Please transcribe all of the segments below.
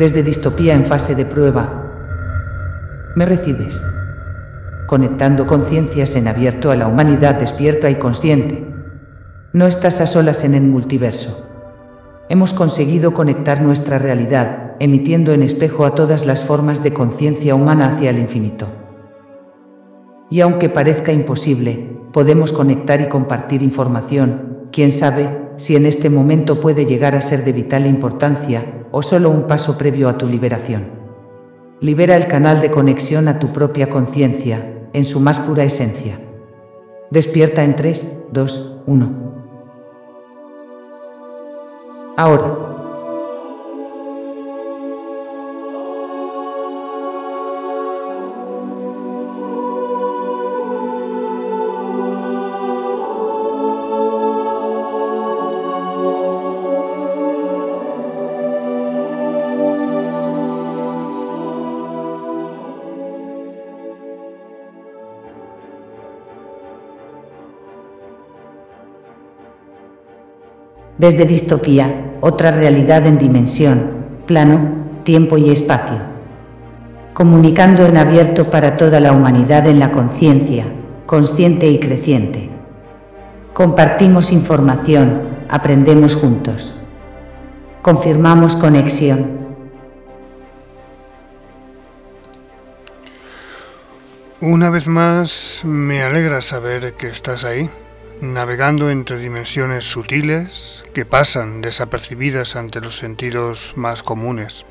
desde distopía en fase de prueba. ¿Me recibes? Conectando conciencias en abierto a la humanidad despierta y consciente. No estás a solas en el multiverso. Hemos conseguido conectar nuestra realidad, emitiendo en espejo a todas las formas de conciencia humana hacia el infinito. Y aunque parezca imposible, podemos conectar y compartir información, quién sabe, si en este momento puede llegar a ser de vital importancia, o solo un paso previo a tu liberación. Libera el canal de conexión a tu propia conciencia, en su más pura esencia. Despierta en 3, 2, 1. Ahora. Desde distopía, otra realidad en dimensión, plano, tiempo y espacio. Comunicando en abierto para toda la humanidad en la conciencia, consciente y creciente. Compartimos información, aprendemos juntos. Confirmamos conexión. Una vez más, me alegra saber que estás ahí navegando entre dimensiones sutiles que pasan desapercibidas ante los sentidos más comunes.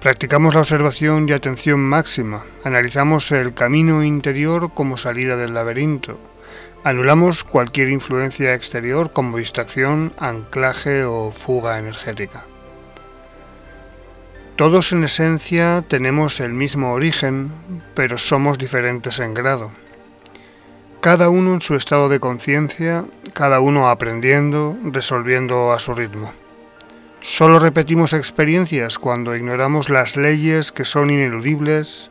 Practicamos la observación y atención máxima, analizamos el camino interior como salida del laberinto, anulamos cualquier influencia exterior como distracción, anclaje o fuga energética. Todos en esencia tenemos el mismo origen, pero somos diferentes en grado cada uno en su estado de conciencia, cada uno aprendiendo, resolviendo a su ritmo. Solo repetimos experiencias cuando ignoramos las leyes que son ineludibles,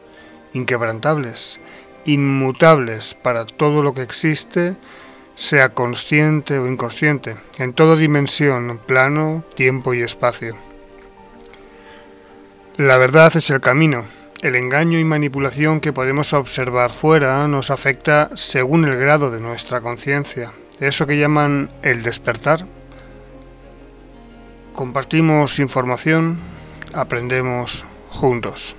inquebrantables, inmutables para todo lo que existe, sea consciente o inconsciente, en toda dimensión, plano, tiempo y espacio. La verdad es el camino, el engaño y manipulación que podemos observar fuera nos afecta según el grado de nuestra conciencia. Eso que llaman el despertar. Compartimos información, aprendemos juntos.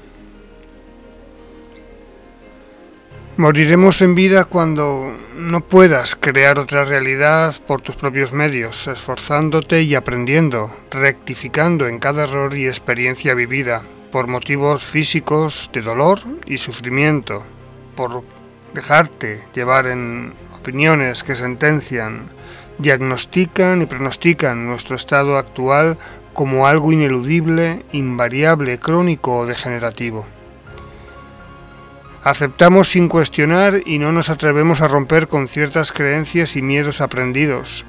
Moriremos en vida cuando no puedas crear otra realidad por tus propios medios, esforzándote y aprendiendo, rectificando en cada error y experiencia vivida, por motivos físicos de dolor y sufrimiento, por dejarte llevar en opiniones que sentencian, diagnostican y pronostican nuestro estado actual como algo ineludible, invariable, crónico o degenerativo. Aceptamos sin cuestionar y no nos atrevemos a romper con ciertas creencias y miedos aprendidos.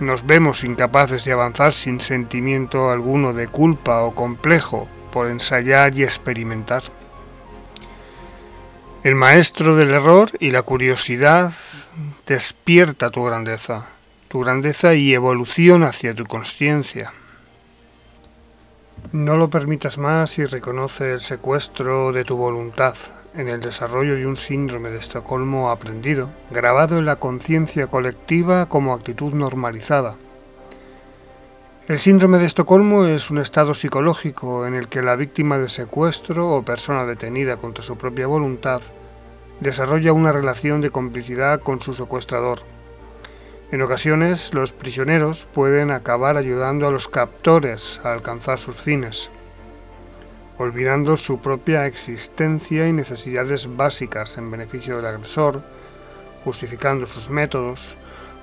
Nos vemos incapaces de avanzar sin sentimiento alguno de culpa o complejo por ensayar y experimentar. El maestro del error y la curiosidad despierta tu grandeza, tu grandeza y evolución hacia tu conciencia. No lo permitas más y reconoce el secuestro de tu voluntad en el desarrollo de un síndrome de Estocolmo aprendido, grabado en la conciencia colectiva como actitud normalizada el síndrome de Estocolmo es un estado psicológico en el que la víctima de secuestro o persona detenida contra su propia voluntad desarrolla una relación de complicidad con su secuestrador. En ocasiones, los prisioneros pueden acabar ayudando a los captores a alcanzar sus fines, olvidando su propia existencia y necesidades básicas en beneficio del agresor, justificando sus métodos,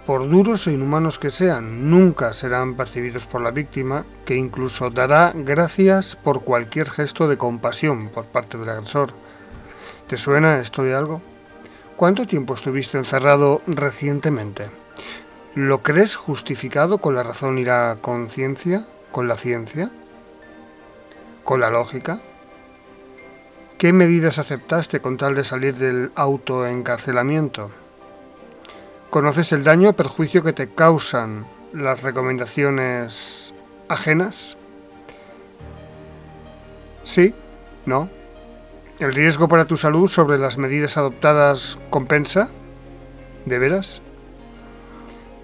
por duros e inhumanos que sean, nunca serán percibidos por la víctima, que incluso dará gracias por cualquier gesto de compasión por parte del agresor. ¿Te suena esto de algo? ¿Cuánto tiempo estuviste encerrado recientemente? ¿Lo crees justificado con la razón y la conciencia? ¿Con la ciencia? ¿Con la lógica? ¿Qué medidas aceptaste con tal de salir del autoencarcelamiento? ¿Conoces el daño o perjuicio que te causan las recomendaciones ajenas? Sí, no. ¿El riesgo para tu salud sobre las medidas adoptadas compensa? ¿De veras?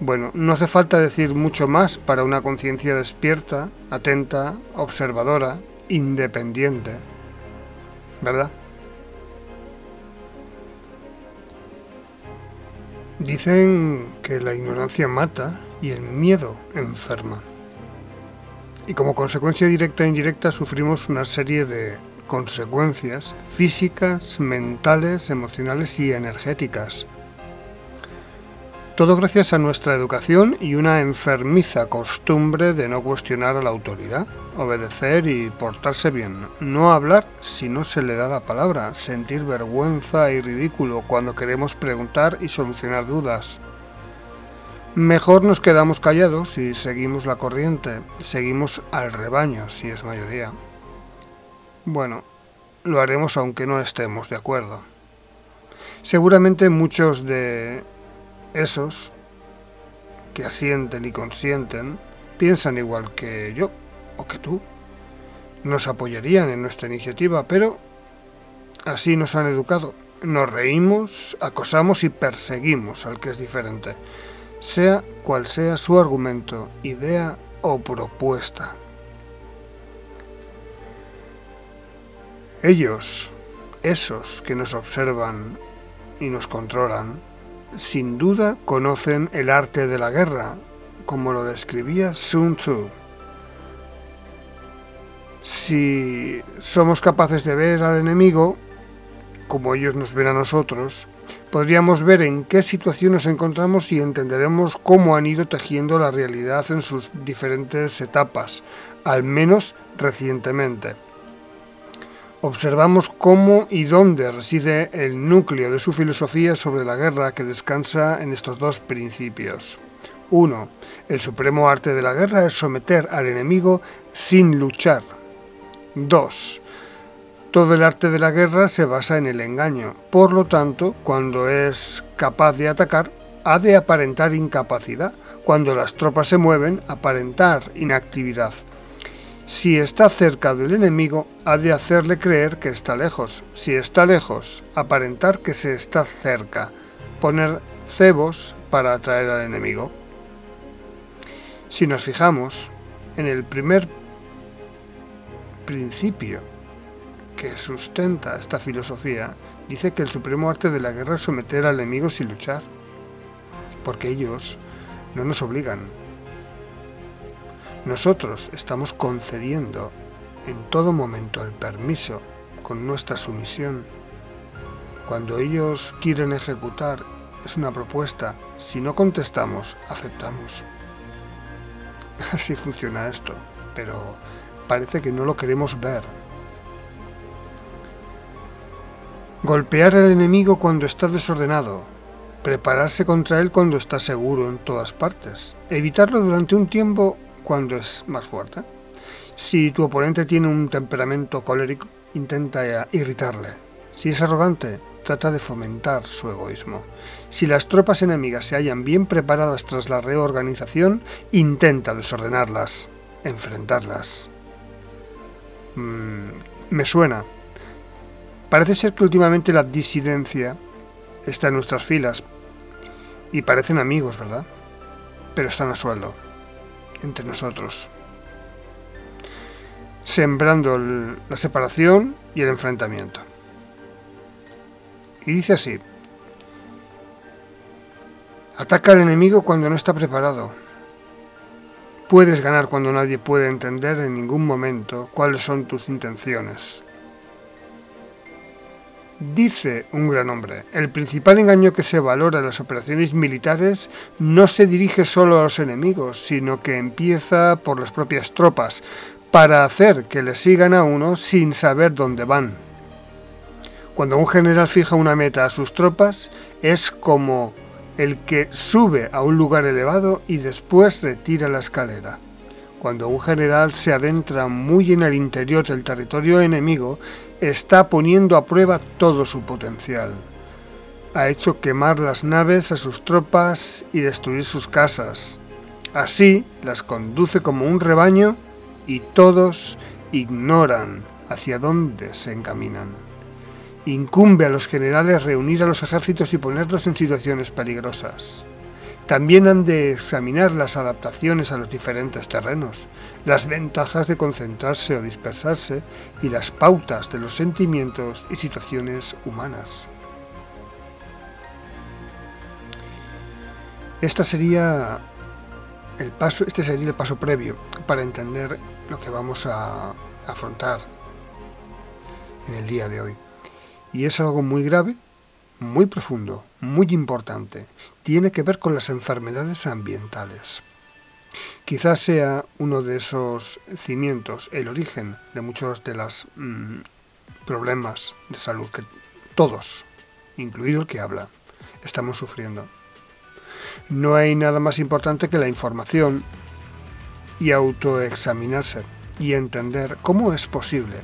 Bueno, no hace falta decir mucho más para una conciencia despierta, atenta, observadora, independiente. ¿Verdad? Dicen que la ignorancia mata y el miedo enferma. Y como consecuencia directa e indirecta sufrimos una serie de consecuencias físicas, mentales, emocionales y energéticas todo gracias a nuestra educación y una enfermiza costumbre de no cuestionar a la autoridad, obedecer y portarse bien, no hablar si no se le da la palabra, sentir vergüenza y ridículo cuando queremos preguntar y solucionar dudas. Mejor nos quedamos callados y seguimos la corriente, seguimos al rebaño si es mayoría. Bueno, lo haremos aunque no estemos de acuerdo. Seguramente muchos de esos que asienten y consienten piensan igual que yo o que tú. Nos apoyarían en nuestra iniciativa, pero así nos han educado. Nos reímos, acosamos y perseguimos al que es diferente, sea cual sea su argumento, idea o propuesta. Ellos, esos que nos observan y nos controlan, sin duda conocen el arte de la guerra, como lo describía Sun Tzu. Si somos capaces de ver al enemigo, como ellos nos ven a nosotros, podríamos ver en qué situación nos encontramos y entenderemos cómo han ido tejiendo la realidad en sus diferentes etapas, al menos recientemente observamos cómo y dónde reside el núcleo de su filosofía sobre la guerra que descansa en estos dos principios. 1. El supremo arte de la guerra es someter al enemigo sin luchar. 2. Todo el arte de la guerra se basa en el engaño. Por lo tanto, cuando es capaz de atacar, ha de aparentar incapacidad. Cuando las tropas se mueven, aparentar inactividad. Si está cerca del enemigo, ha de hacerle creer que está lejos. Si está lejos, aparentar que se está cerca. Poner cebos para atraer al enemigo. Si nos fijamos en el primer principio que sustenta esta filosofía, dice que el supremo arte de la guerra es someter al enemigo sin luchar, porque ellos no nos obligan, nosotros estamos concediendo en todo momento el permiso con nuestra sumisión. Cuando ellos quieren ejecutar, es una propuesta. Si no contestamos, aceptamos. Así funciona esto, pero parece que no lo queremos ver. Golpear al enemigo cuando está desordenado. Prepararse contra él cuando está seguro en todas partes. Evitarlo durante un tiempo cuando es más fuerte. Si tu oponente tiene un temperamento colérico, intenta irritarle. Si es arrogante, trata de fomentar su egoísmo. Si las tropas enemigas se hallan bien preparadas tras la reorganización, intenta desordenarlas, enfrentarlas. Mm, me suena. Parece ser que últimamente la disidencia está en nuestras filas y parecen amigos, ¿verdad? Pero están a sueldo entre nosotros, sembrando la separación y el enfrentamiento. Y dice así, ataca al enemigo cuando no está preparado. Puedes ganar cuando nadie puede entender en ningún momento cuáles son tus intenciones. Dice un gran hombre, el principal engaño que se valora en las operaciones militares no se dirige solo a los enemigos, sino que empieza por las propias tropas, para hacer que le sigan a uno sin saber dónde van. Cuando un general fija una meta a sus tropas, es como el que sube a un lugar elevado y después retira la escalera. Cuando un general se adentra muy en el interior del territorio enemigo, está poniendo a prueba todo su potencial. Ha hecho quemar las naves a sus tropas y destruir sus casas. Así las conduce como un rebaño y todos ignoran hacia dónde se encaminan. Incumbe a los generales reunir a los ejércitos y ponerlos en situaciones peligrosas. También han de examinar las adaptaciones a los diferentes terrenos, las ventajas de concentrarse o dispersarse y las pautas de los sentimientos y situaciones humanas. Esta sería el paso, este sería el paso previo para entender lo que vamos a afrontar en el día de hoy. Y es algo muy grave muy profundo, muy importante. Tiene que ver con las enfermedades ambientales. Quizás sea uno de esos cimientos, el origen de muchos de los mm, problemas de salud que todos, incluido el que habla, estamos sufriendo. No hay nada más importante que la información y autoexaminarse y entender cómo es posible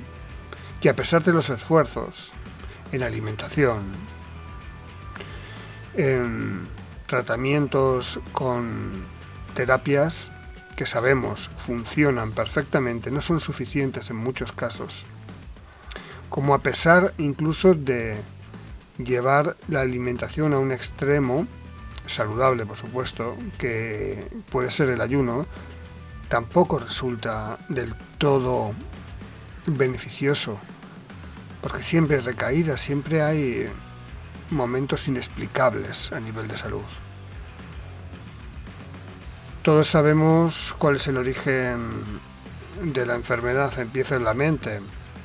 que a pesar de los esfuerzos en alimentación, en tratamientos con terapias que sabemos funcionan perfectamente, no son suficientes en muchos casos, como a pesar incluso de llevar la alimentación a un extremo, saludable por supuesto, que puede ser el ayuno, tampoco resulta del todo beneficioso, porque siempre hay recaídas, siempre hay momentos inexplicables a nivel de salud. Todos sabemos cuál es el origen de la enfermedad. Empieza en la mente,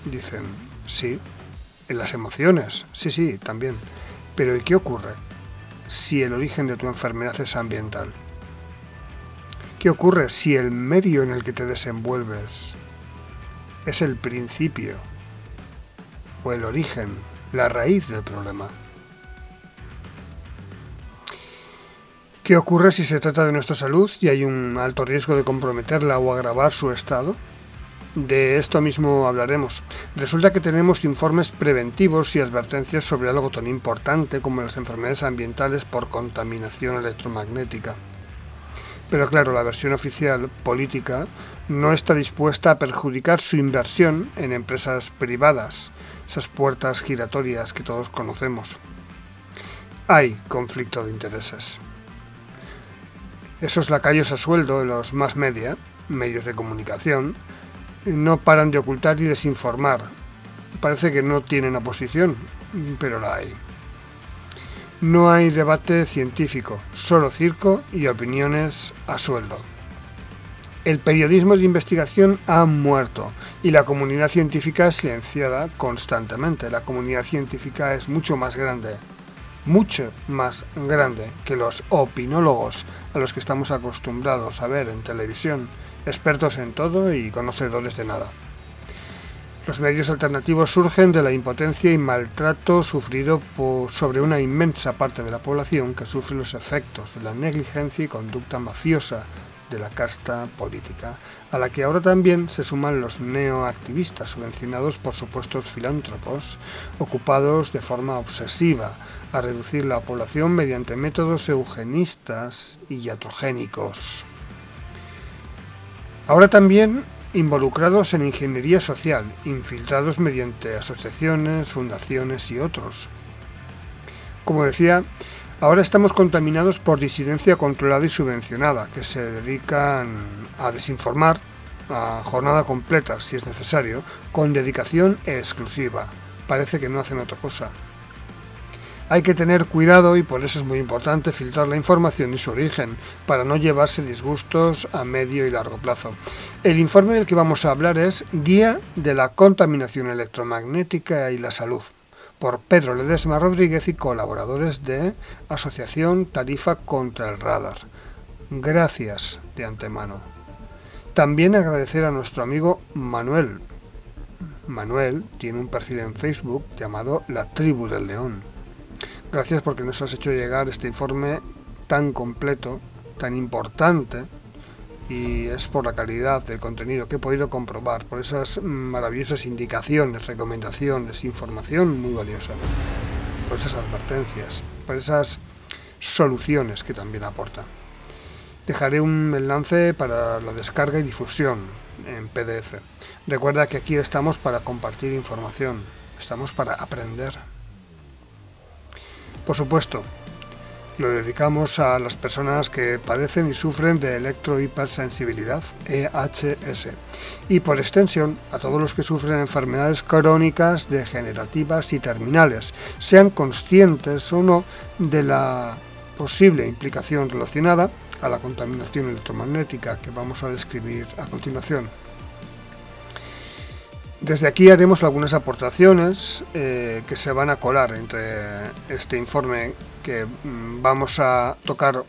dicen, sí, en las emociones, sí, sí, también. Pero ¿y qué ocurre si el origen de tu enfermedad es ambiental? ¿Qué ocurre si el medio en el que te desenvuelves es el principio o el origen, la raíz del problema? ¿Qué ocurre si se trata de nuestra salud y hay un alto riesgo de comprometerla o agravar su estado? De esto mismo hablaremos. Resulta que tenemos informes preventivos y advertencias sobre algo tan importante como las enfermedades ambientales por contaminación electromagnética. Pero claro, la versión oficial política no está dispuesta a perjudicar su inversión en empresas privadas, esas puertas giratorias que todos conocemos. Hay conflicto de intereses. Esos lacayos a sueldo de los más media, medios de comunicación, no paran de ocultar y desinformar. Parece que no tienen oposición, pero la hay. No hay debate científico, solo circo y opiniones a sueldo. El periodismo de investigación ha muerto y la comunidad científica es silenciada constantemente. La comunidad científica es mucho más grande mucho más grande que los opinólogos a los que estamos acostumbrados a ver en televisión, expertos en todo y conocedores de nada. Los medios alternativos surgen de la impotencia y maltrato sufrido por, sobre una inmensa parte de la población que sufre los efectos de la negligencia y conducta mafiosa de la casta política, a la que ahora también se suman los neoactivistas subvencionados por supuestos filántropos, ocupados de forma obsesiva a reducir la población mediante métodos eugenistas y iatrogénicos. Ahora también involucrados en ingeniería social, infiltrados mediante asociaciones, fundaciones y otros. Como decía, ahora estamos contaminados por disidencia controlada y subvencionada, que se dedican a desinformar a jornada completa, si es necesario, con dedicación exclusiva. Parece que no hacen otra cosa. Hay que tener cuidado y por eso es muy importante filtrar la información y su origen, para no llevarse disgustos a medio y largo plazo. El informe del que vamos a hablar es Guía de la Contaminación Electromagnética y la Salud, por Pedro Ledesma Rodríguez y colaboradores de Asociación Tarifa contra el Radar. Gracias de antemano. También agradecer a nuestro amigo Manuel. Manuel tiene un perfil en Facebook llamado La Tribu del León Gracias porque nos has hecho llegar este informe tan completo, tan importante, y es por la calidad del contenido que he podido comprobar, por esas maravillosas indicaciones, recomendaciones, información muy valiosa, por esas advertencias, por esas soluciones que también aporta. Dejaré un enlace para la descarga y difusión en PDF. Recuerda que aquí estamos para compartir información, estamos para aprender. Por supuesto, lo dedicamos a las personas que padecen y sufren de electrohipersensibilidad, EHS, y por extensión a todos los que sufren enfermedades crónicas, degenerativas y terminales, sean conscientes o no de la posible implicación relacionada a la contaminación electromagnética que vamos a describir a continuación. Desde aquí haremos algunas aportaciones eh, que se van a colar entre este informe que mm, vamos a tocar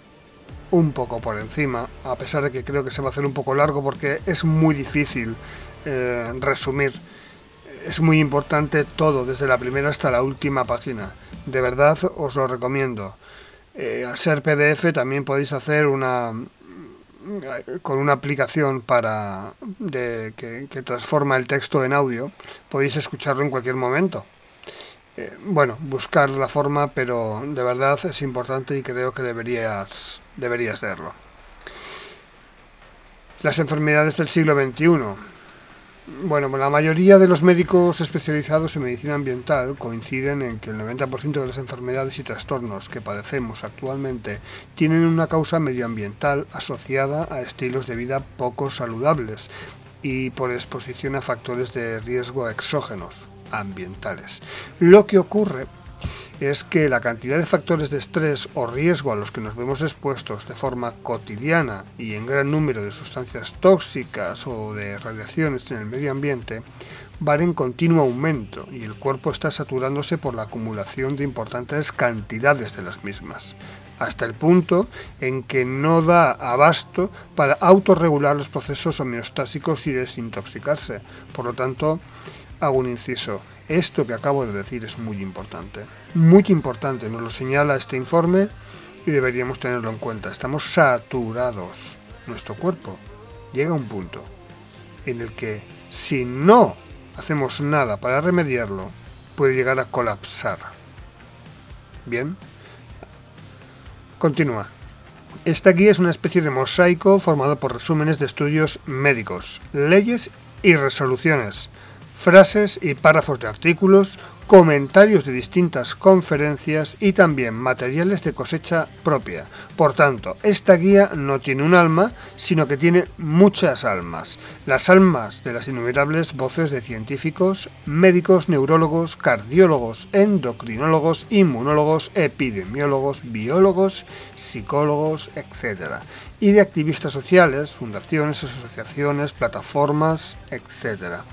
un poco por encima, a pesar de que creo que se va a hacer un poco largo porque es muy difícil eh, resumir. Es muy importante todo, desde la primera hasta la última página. De verdad os lo recomiendo. Eh, al ser PDF también podéis hacer una con una aplicación para de, que, transforma el texto en audio, podéis escucharlo en cualquier momento. Eh, bueno, buscar la forma, pero de verdad es importante y creo que deberías, deberías leerlo. Las enfermedades del siglo XXI. Bueno, la mayoría de los médicos especializados en medicina ambiental coinciden en que el 90% de las enfermedades y trastornos que padecemos actualmente tienen una causa medioambiental asociada a estilos de vida poco saludables y por exposición a factores de riesgo exógenos ambientales. Lo que ocurre es que la cantidad de factores de estrés o riesgo a los que nos vemos expuestos de forma cotidiana y en gran número de sustancias tóxicas o de radiaciones en el medio ambiente van en continuo aumento y el cuerpo está saturándose por la acumulación de importantes cantidades de las mismas, hasta el punto en que no da abasto para autorregular los procesos homeostásicos y desintoxicarse. Por lo tanto, hago un inciso. Esto que acabo de decir es muy importante. Muy importante, nos lo señala este informe y deberíamos tenerlo en cuenta. Estamos saturados. Nuestro cuerpo llega a un punto en el que si no hacemos nada para remediarlo, puede llegar a colapsar. Bien. Continúa. Esta guía es una especie de mosaico formado por resúmenes de estudios médicos, leyes y resoluciones frases y párrafos de artículos, comentarios de distintas conferencias y también materiales de cosecha propia. Por tanto, esta guía no tiene un alma, sino que tiene muchas almas. Las almas de las innumerables voces de científicos, médicos, neurólogos, cardiólogos, endocrinólogos, inmunólogos, epidemiólogos, biólogos, psicólogos, etc. Y de activistas sociales, fundaciones, asociaciones, plataformas, etc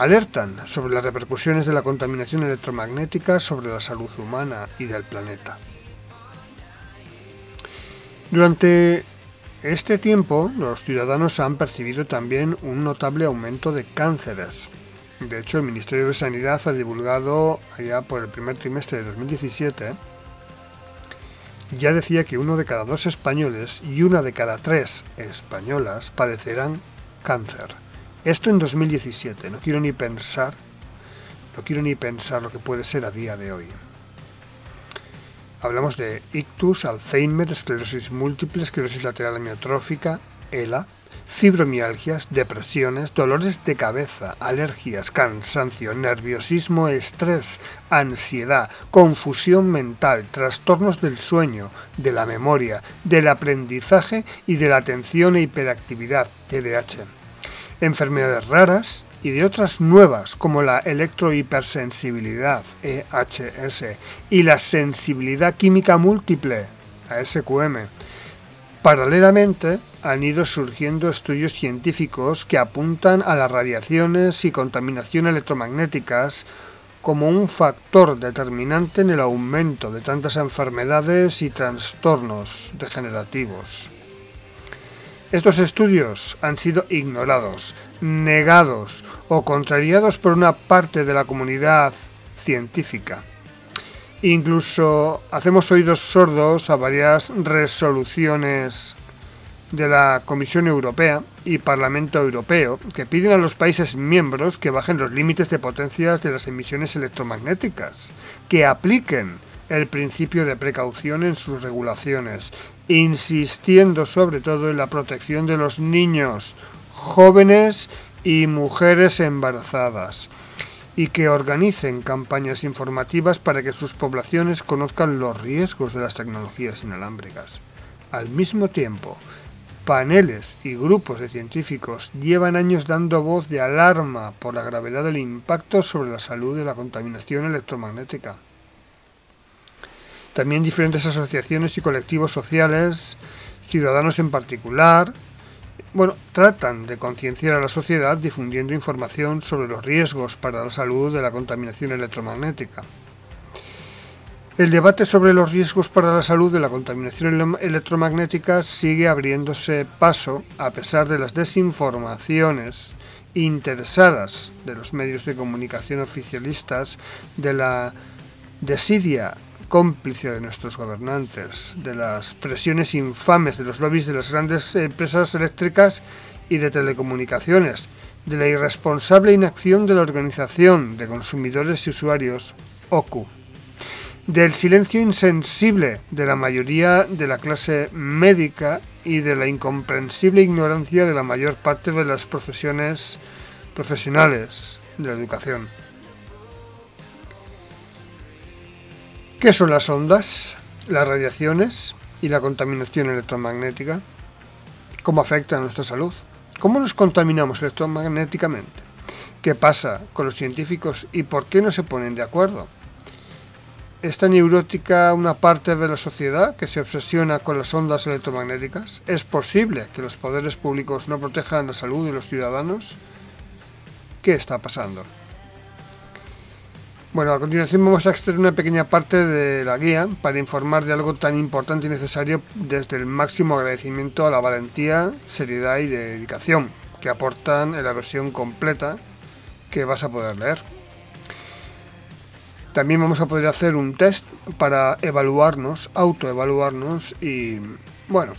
alertan sobre las repercusiones de la contaminación electromagnética sobre la salud humana y del planeta. Durante este tiempo, los ciudadanos han percibido también un notable aumento de cánceres. De hecho, el Ministerio de Sanidad ha divulgado allá por el primer trimestre de 2017 ya decía que uno de cada dos españoles y una de cada tres españolas padecerán cáncer. Esto en 2017, no quiero ni pensar, no quiero ni pensar lo que puede ser a día de hoy. Hablamos de ictus, Alzheimer, esclerosis múltiple, esclerosis lateral amiotrófica, ELA, fibromialgias, depresiones, dolores de cabeza, alergias, cansancio, nerviosismo, estrés, ansiedad, confusión mental, trastornos del sueño, de la memoria, del aprendizaje y de la atención e hiperactividad, TDAH enfermedades raras y de otras nuevas como la electrohipersensibilidad EHS y la sensibilidad química múltiple ASQM. Paralelamente han ido surgiendo estudios científicos que apuntan a las radiaciones y contaminación electromagnéticas como un factor determinante en el aumento de tantas enfermedades y trastornos degenerativos. Estos estudios han sido ignorados, negados o contrariados por una parte de la comunidad científica. Incluso hacemos oídos sordos a varias resoluciones de la Comisión Europea y Parlamento Europeo que piden a los países miembros que bajen los límites de potencias de las emisiones electromagnéticas, que apliquen el principio de precaución en sus regulaciones insistiendo sobre todo en la protección de los niños, jóvenes y mujeres embarazadas y que organicen campañas informativas para que sus poblaciones conozcan los riesgos de las tecnologías inalámbricas. Al mismo tiempo, paneles y grupos de científicos llevan años dando voz de alarma por la gravedad del impacto sobre la salud de la contaminación electromagnética. También diferentes asociaciones y colectivos sociales, ciudadanos en particular, bueno, tratan de concienciar a la sociedad difundiendo información sobre los riesgos para la salud de la contaminación electromagnética. El debate sobre los riesgos para la salud de la contaminación electromagnética sigue abriéndose paso a pesar de las desinformaciones interesadas de los medios de comunicación oficialistas, de la desidia cómplice de nuestros gobernantes, de las presiones infames de los lobbies de las grandes empresas eléctricas y de telecomunicaciones, de la irresponsable inacción de la Organización de Consumidores y Usuarios, OCU, del silencio insensible de la mayoría de la clase médica y de la incomprensible ignorancia de la mayor parte de las profesiones profesionales de la educación. ¿Qué son las ondas, las radiaciones y la contaminación electromagnética? ¿Cómo afecta a nuestra salud? ¿Cómo nos contaminamos electromagnéticamente? ¿Qué pasa con los científicos y por qué no se ponen de acuerdo? ¿Es tan neurótica una parte de la sociedad que se obsesiona con las ondas electromagnéticas? ¿Es posible que los poderes públicos no protejan la salud de los ciudadanos? ¿Qué está pasando? Bueno, a continuación vamos a extraer una pequeña parte de la guía para informar de algo tan importante y necesario desde el máximo agradecimiento a la valentía, seriedad y dedicación que aportan en la versión completa que vas a poder leer. También vamos a poder hacer un test para evaluarnos, autoevaluarnos y, bueno,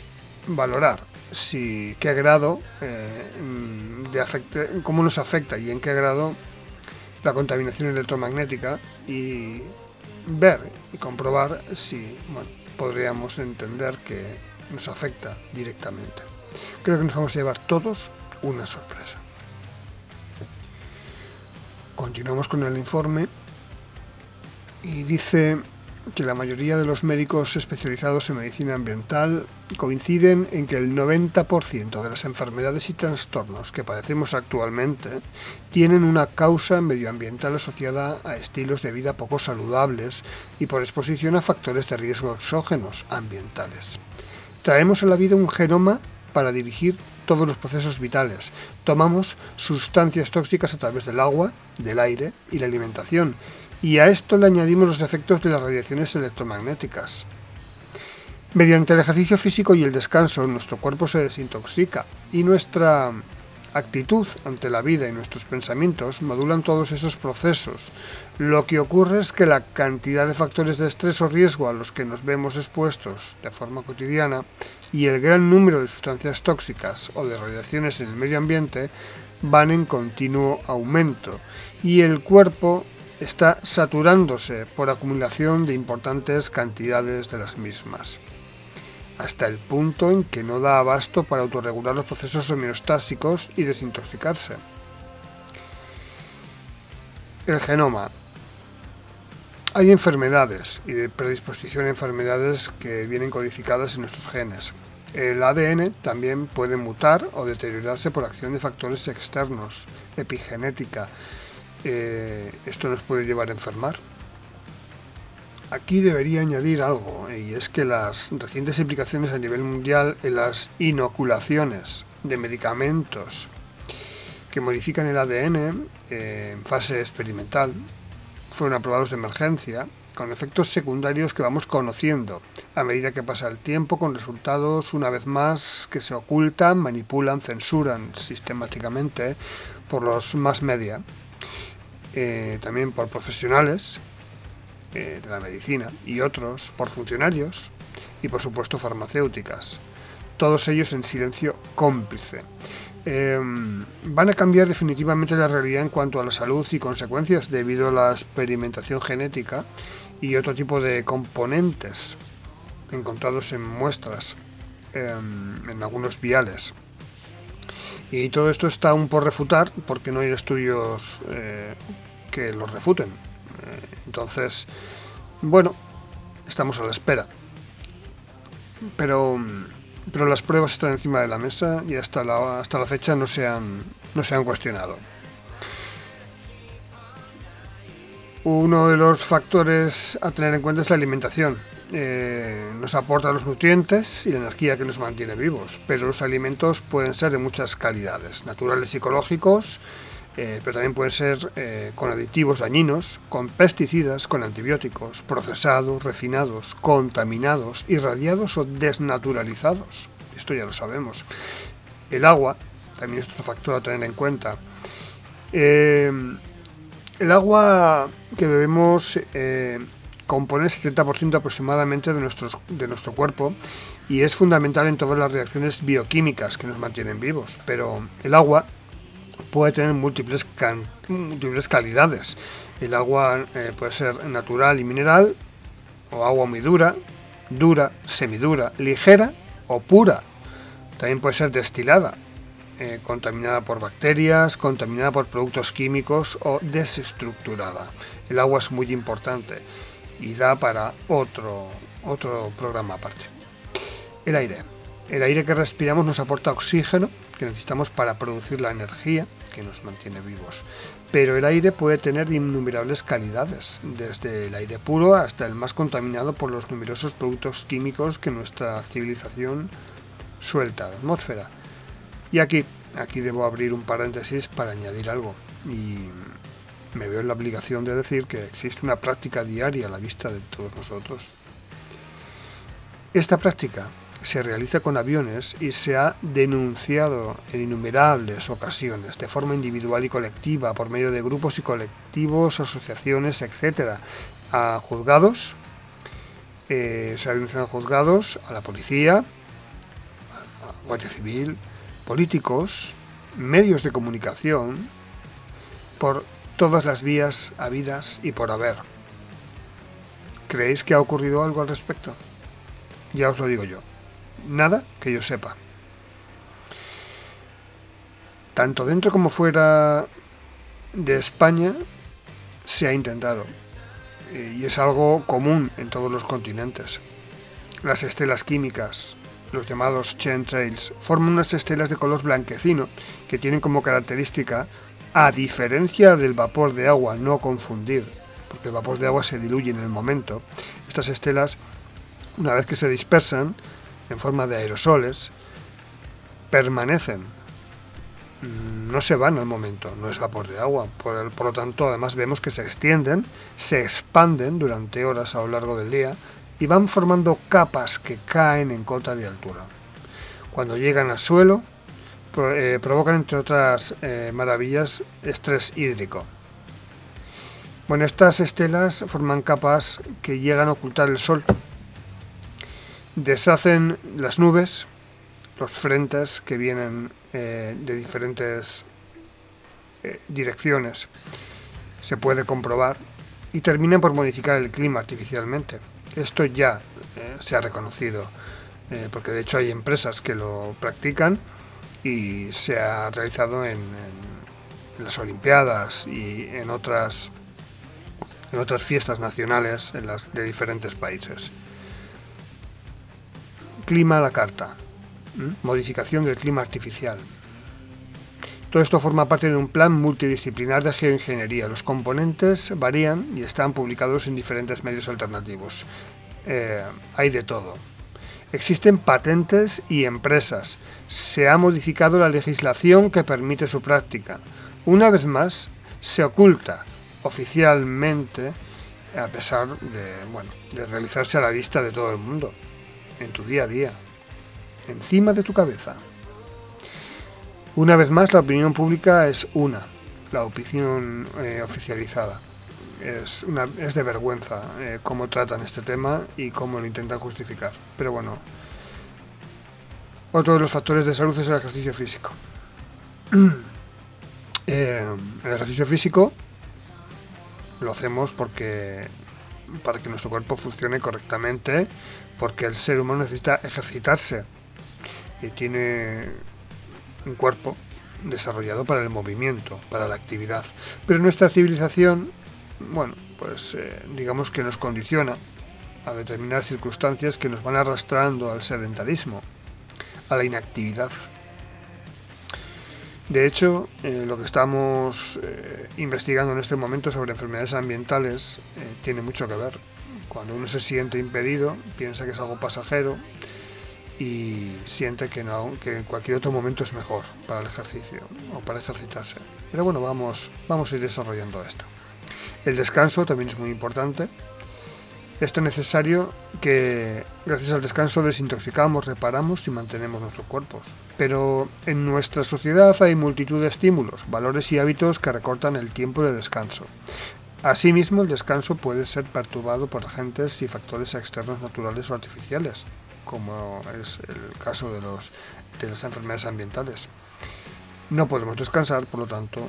valorar si qué grado eh, de afecte, cómo nos afecta y en qué grado la contaminación electromagnética y ver y comprobar si podríamos entender que nos afecta directamente. Creo que nos vamos a llevar todos una sorpresa. Continuamos con el informe y dice que la mayoría de los médicos especializados en medicina ambiental coinciden en que el 90% de las enfermedades y trastornos que padecemos actualmente tienen una causa medioambiental asociada a estilos de vida poco saludables y por exposición a factores de riesgo exógenos ambientales. Traemos a la vida un genoma para dirigir todos los procesos vitales. Tomamos sustancias tóxicas a través del agua, del aire y la alimentación y a esto le añadimos los efectos de las radiaciones electromagnéticas. Mediante el ejercicio físico y el descanso, nuestro cuerpo se desintoxica y nuestra actitud ante la vida y nuestros pensamientos modulan todos esos procesos. Lo que ocurre es que la cantidad de factores de estrés o riesgo a los que nos vemos expuestos de forma cotidiana y el gran número de sustancias tóxicas o de radiaciones en el medio ambiente van en continuo aumento y el cuerpo está saturándose por acumulación de importantes cantidades de las mismas, hasta el punto en que no da abasto para autorregular los procesos homeostásicos y desintoxicarse. El genoma. Hay enfermedades y de predisposición a enfermedades que vienen codificadas en nuestros genes. El ADN también puede mutar o deteriorarse por acción de factores externos, epigenética, eh, esto nos puede llevar a enfermar. Aquí debería añadir algo, y es que las recientes implicaciones a nivel mundial en las inoculaciones de medicamentos que modifican el ADN eh, en fase experimental fueron aprobados de emergencia con efectos secundarios que vamos conociendo a medida que pasa el tiempo, con resultados una vez más que se ocultan, manipulan, censuran sistemáticamente por los más media eh, también por profesionales eh, de la medicina y otros por funcionarios y por supuesto farmacéuticas, todos ellos en silencio cómplice. Em, van a cambiar definitivamente la realidad en cuanto a la salud y consecuencias debido a la experimentación genética y otro tipo de componentes encontrados en muestras em, en algunos viales. Y todo esto está aún por refutar porque no hay estudios eh, que los refuten. Eh, entonces, bueno, estamos a la espera. Pero, pero las pruebas están encima de la mesa y hasta la, hasta la fecha no no se han cuestionado. Uno de los factores a tener en cuenta es la alimentación. Eh, nos aporta los nutrientes y la energía que nos mantiene vivos, pero los alimentos pueden ser de muchas calidades, naturales y ecológicos, eh, pero también pueden ser eh, con aditivos dañinos, con pesticidas, con antibióticos, procesados, refinados, contaminados, irradiados o desnaturalizados. Esto ya lo sabemos. El agua también es otro factor a tener en cuenta. el agua que bebemos compone el 70% aproximadamente de, nuestros, de nuestro cuerpo y es fundamental en todas las reacciones bioquímicas que nos mantienen vivos. Pero el agua puede tener múltiples, múltiples calidades. El agua eh, puede ser natural y mineral, o agua muy dura, dura, semidura, ligera o pura. También puede ser destilada, eh, contaminada por bacterias, contaminada por productos químicos o desestructurada. El agua es muy importante y da para otro, otro programa aparte. El aire. El aire que respiramos nos aporta oxígeno que necesitamos para producir la energía que nos mantiene vivos. Pero el aire puede tener innumerables calidades, desde el aire puro hasta el más contaminado por los numerosos productos químicos que nuestra civilización suelta a la atmósfera. Y aquí, aquí debo abrir un paréntesis para añadir algo. Y me veo en la obligación de decir que existe una práctica diaria a la vista de todos nosotros. Esta práctica se realiza con aviones y se ha denunciado en innumerables ocasiones, de forma individual y colectiva, por medio de grupos y colectivos, asociaciones, etc., a juzgados, eh, se ha denunciado a juzgados, a la policía, a la Guardia Civil, políticos, medios de comunicación, por todas las vías habidas y por haber. ¿Creéis que ha ocurrido algo al respecto? Ya os lo digo yo. Nada que yo sepa. Tanto dentro como fuera de España se ha intentado. Y es algo común en todos los continentes. Las estelas químicas, los llamados chemtrails, forman unas estelas de color blanquecino que tienen como característica, a diferencia del vapor de agua, no confundir, porque el vapor de agua se diluye en el momento, estas estelas, una vez que se dispersan en forma de aerosoles, permanecen, no se van al momento, no es vapor de agua, por, lo tanto además vemos que se extienden, se expanden durante horas a lo largo del día, y van formando capas que caen en cota de altura. Cuando llegan al suelo, eh, provocan, entre otras eh, maravillas, estrés hídrico. Bueno, estas estelas forman capas que llegan a ocultar el sol, deshacen las nubes, los frentes que vienen eh, de diferentes direcciones, se puede comprobar, y terminan por modificar el clima artificialmente. Esto ya se ha reconocido, porque de hecho hay empresas que lo practican y se ha realizado en, las Olimpiadas y en otras, en otras fiestas nacionales de diferentes países. Clima a la carta. Modificación del clima artificial. Todo esto forma parte de un plan multidisciplinar de geoingeniería. Los componentes varían y están publicados en diferentes medios alternativos. Eh, hay de todo. Existen patentes y empresas. Se ha modificado la legislación que permite su práctica. Una vez más, se oculta oficialmente, a pesar de, bueno, de realizarse a la vista de todo el mundo, en tu día a día, encima de tu cabeza. Una vez más, la opinión pública es una, la opinión eh, oficializada. Es, una, es de vergüenza eh, cómo tratan este tema y cómo lo intentan justificar. Pero bueno, otro de los factores de salud es el ejercicio físico. Eh, el ejercicio físico lo hacemos porque para que nuestro cuerpo funcione correctamente, porque el ser humano necesita ejercitarse y tiene un cuerpo desarrollado para el movimiento, para la actividad. Pero nuestra civilización, bueno, pues eh, digamos que nos condiciona a determinadas circunstancias que nos van arrastrando al sedentarismo, a la inactividad. De hecho, eh, lo que estamos eh, investigando en este momento sobre enfermedades ambientales tiene mucho que ver. Cuando uno se siente impedido, piensa que es algo pasajero y siente que, que en cualquier otro momento es mejor para el ejercicio o para ejercitarse. Pero bueno, vamos, vamos a ir desarrollando esto. El descanso también es muy importante. Esto es necesario que gracias al descanso desintoxicamos, reparamos y mantenemos nuestros cuerpos. Pero en nuestra sociedad hay multitud de estímulos, valores y hábitos que recortan el tiempo de descanso. Asimismo, el descanso puede ser perturbado por agentes y factores externos naturales o artificiales, como es el caso de, las enfermedades ambientales. No podemos descansar, por lo tanto,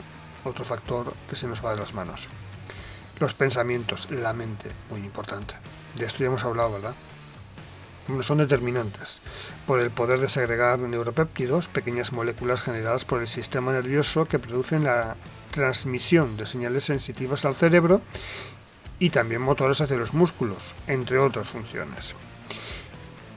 otro factor que se nos va de las manos. Los pensamientos, la mente, muy importante. De esto ya hemos hablado, ¿verdad? Son determinantes por el poder de segregar neuropéptidos, pequeñas moléculas generadas por el sistema nervioso que producen la transmisión de señales sensitivas al cerebro y también motores hacia los músculos, entre otras funciones.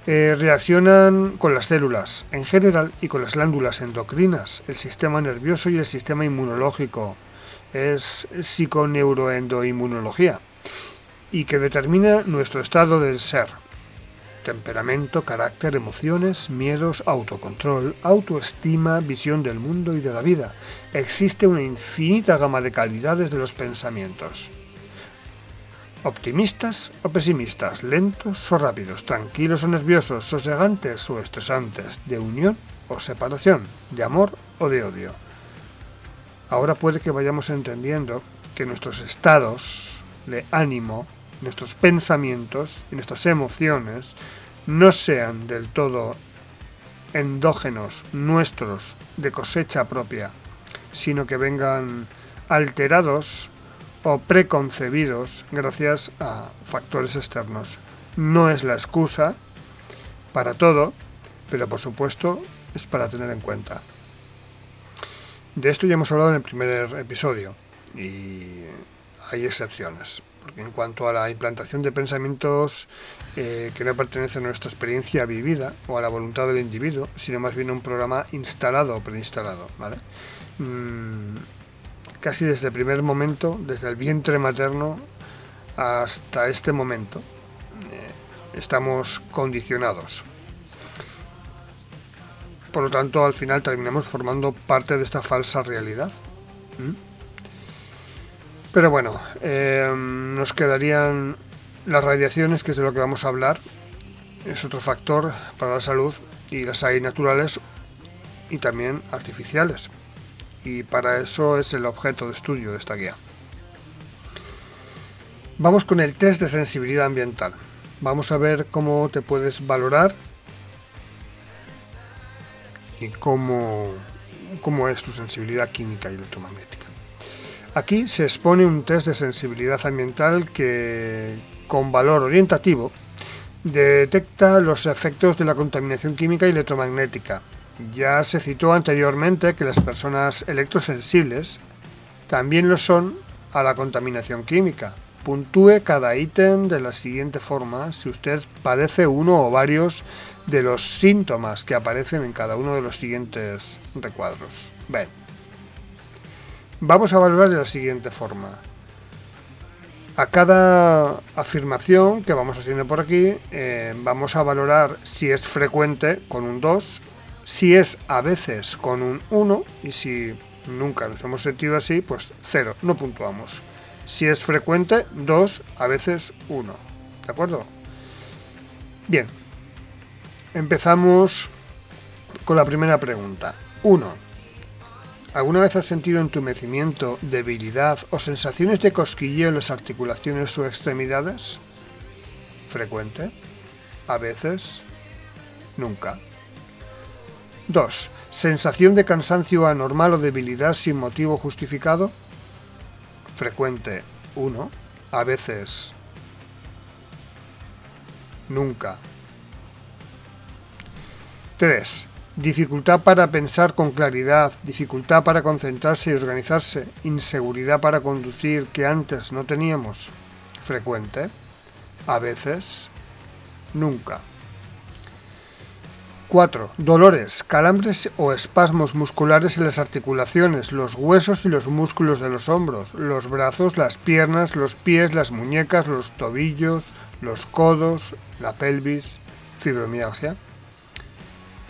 Eh, reaccionan con las células en general y con las glándulas endocrinas, el sistema nervioso y el sistema inmunológico. Es psiconeuroendoinmunología y que determina nuestro estado del ser. Temperamento, carácter, emociones, miedos, autocontrol, autoestima, visión del mundo y de la vida. Existe una infinita gama de calidades de los pensamientos. Optimistas o pesimistas, lentos o rápidos, tranquilos o nerviosos, sosegantes o estresantes, de unión o separación, de amor o de odio. Ahora puede que vayamos entendiendo que nuestros estados de ánimo, nuestros pensamientos y nuestras emociones no sean del todo endógenos nuestros de cosecha propia, sino que vengan alterados o preconcebidos gracias a factores externos. No es la excusa para todo, pero por supuesto es para tener en cuenta. De esto ya hemos hablado en el primer episodio y hay excepciones, porque en cuanto a la implantación de pensamientos eh, que no pertenecen a nuestra experiencia vivida o a la voluntad del individuo, sino más bien a un programa instalado o preinstalado, ¿vale? Mm, casi desde el primer momento, desde el vientre materno hasta este momento, eh, estamos condicionados. Por lo tanto, al final terminamos formando parte de esta falsa realidad. Pero bueno, eh, nos quedarían las radiaciones, que es de lo que vamos a hablar. Es otro factor para la salud y las hay naturales y también artificiales y para eso es el objeto de estudio de esta guía. Vamos con el test de sensibilidad ambiental. Vamos a ver cómo te puedes valorar y cómo, cómo es tu sensibilidad química y electromagnética. Aquí se expone un test de sensibilidad ambiental que, con valor orientativo, detecta los efectos de la contaminación química y electromagnética ya se citó anteriormente que las personas electrosensibles también lo son a la contaminación química. Puntúe cada ítem de la siguiente forma si usted padece uno o varios de los síntomas que aparecen en cada uno de los siguientes recuadros. Vamos a valorar de la siguiente forma. A cada afirmación que vamos haciendo por aquí, eh, vamos a valorar si es frecuente con un 2 si es a veces con un 1 y si nunca nos hemos sentido así, pues 0, no puntuamos. Si es frecuente, 2, a veces 1. ¿De acuerdo? Bien, empezamos con la primera pregunta. 1. ¿Alguna vez has sentido entumecimiento, debilidad o sensaciones de cosquilleo en las articulaciones o extremidades? Frecuente. A veces. Nunca. 2. Sensación de cansancio anormal o debilidad sin motivo justificado. Frecuente 1. A veces nunca. 3. Dificultad para pensar con claridad, dificultad para concentrarse y organizarse, inseguridad para conducir que antes no teníamos. Frecuente. A veces. Nunca. 4. Dolores, calambres o espasmos musculares en las articulaciones, los huesos y los músculos de los hombros, los brazos, las piernas, los pies, las muñecas, los tobillos, los codos, la pelvis, fibromialgia.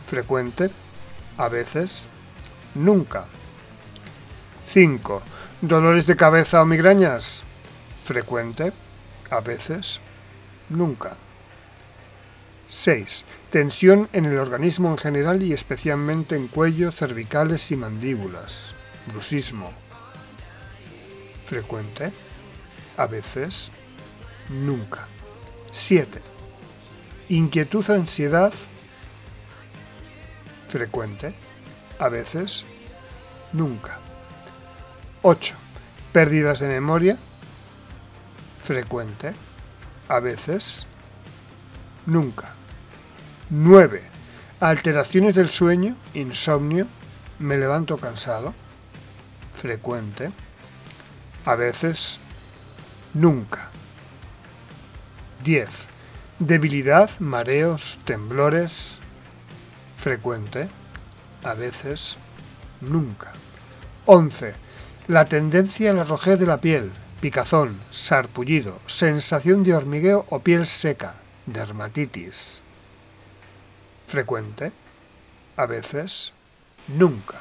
Frecuente, a veces, nunca. 5. Dolores de cabeza o migrañas. Frecuente, a veces, nunca. 6. Tensión en el organismo en general y especialmente en cuello, cervicales y mandíbulas. Bruxismo. Frecuente. A veces. Nunca. 7. Inquietud, ansiedad. Frecuente. A veces. Nunca. 8. Pérdidas de memoria. Frecuente. A veces. Nunca. 9. Alteraciones del sueño, insomnio, me levanto cansado, frecuente, a veces, nunca. 10. Debilidad, mareos, temblores, frecuente, a veces, nunca. 11. La tendencia a la de la piel, picazón, sarpullido, sensación de hormigueo o piel seca, dermatitis frecuente, a veces, nunca.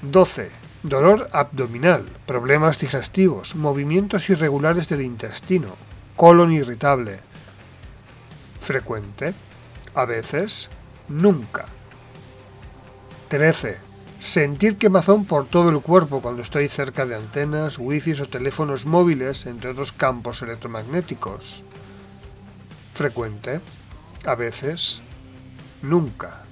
12. Dolor abdominal, problemas digestivos, movimientos irregulares del intestino, colon irritable. Frecuente, a veces, nunca. 13. Sentir quemazón por todo el cuerpo cuando estoy cerca de antenas, wifi o teléfonos móviles, entre otros campos electromagnéticos. Frecuente, a veces, nunca.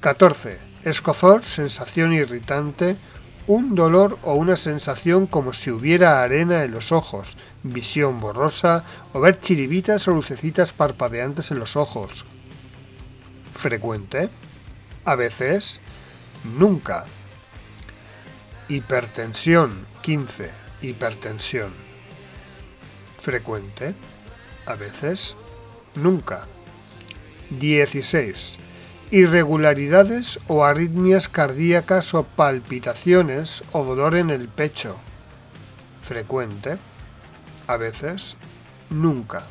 14. Escozor, sensación irritante, un dolor o una sensación como si hubiera arena en los ojos, visión borrosa o ver chiribitas o lucecitas parpadeantes en los ojos. Frecuente, a veces, nunca. Hipertensión, 15. Hipertensión. Frecuente, a veces, nunca. 16. Irregularidades o arritmias cardíacas o palpitaciones o dolor en el pecho. Frecuente. A veces. Nunca.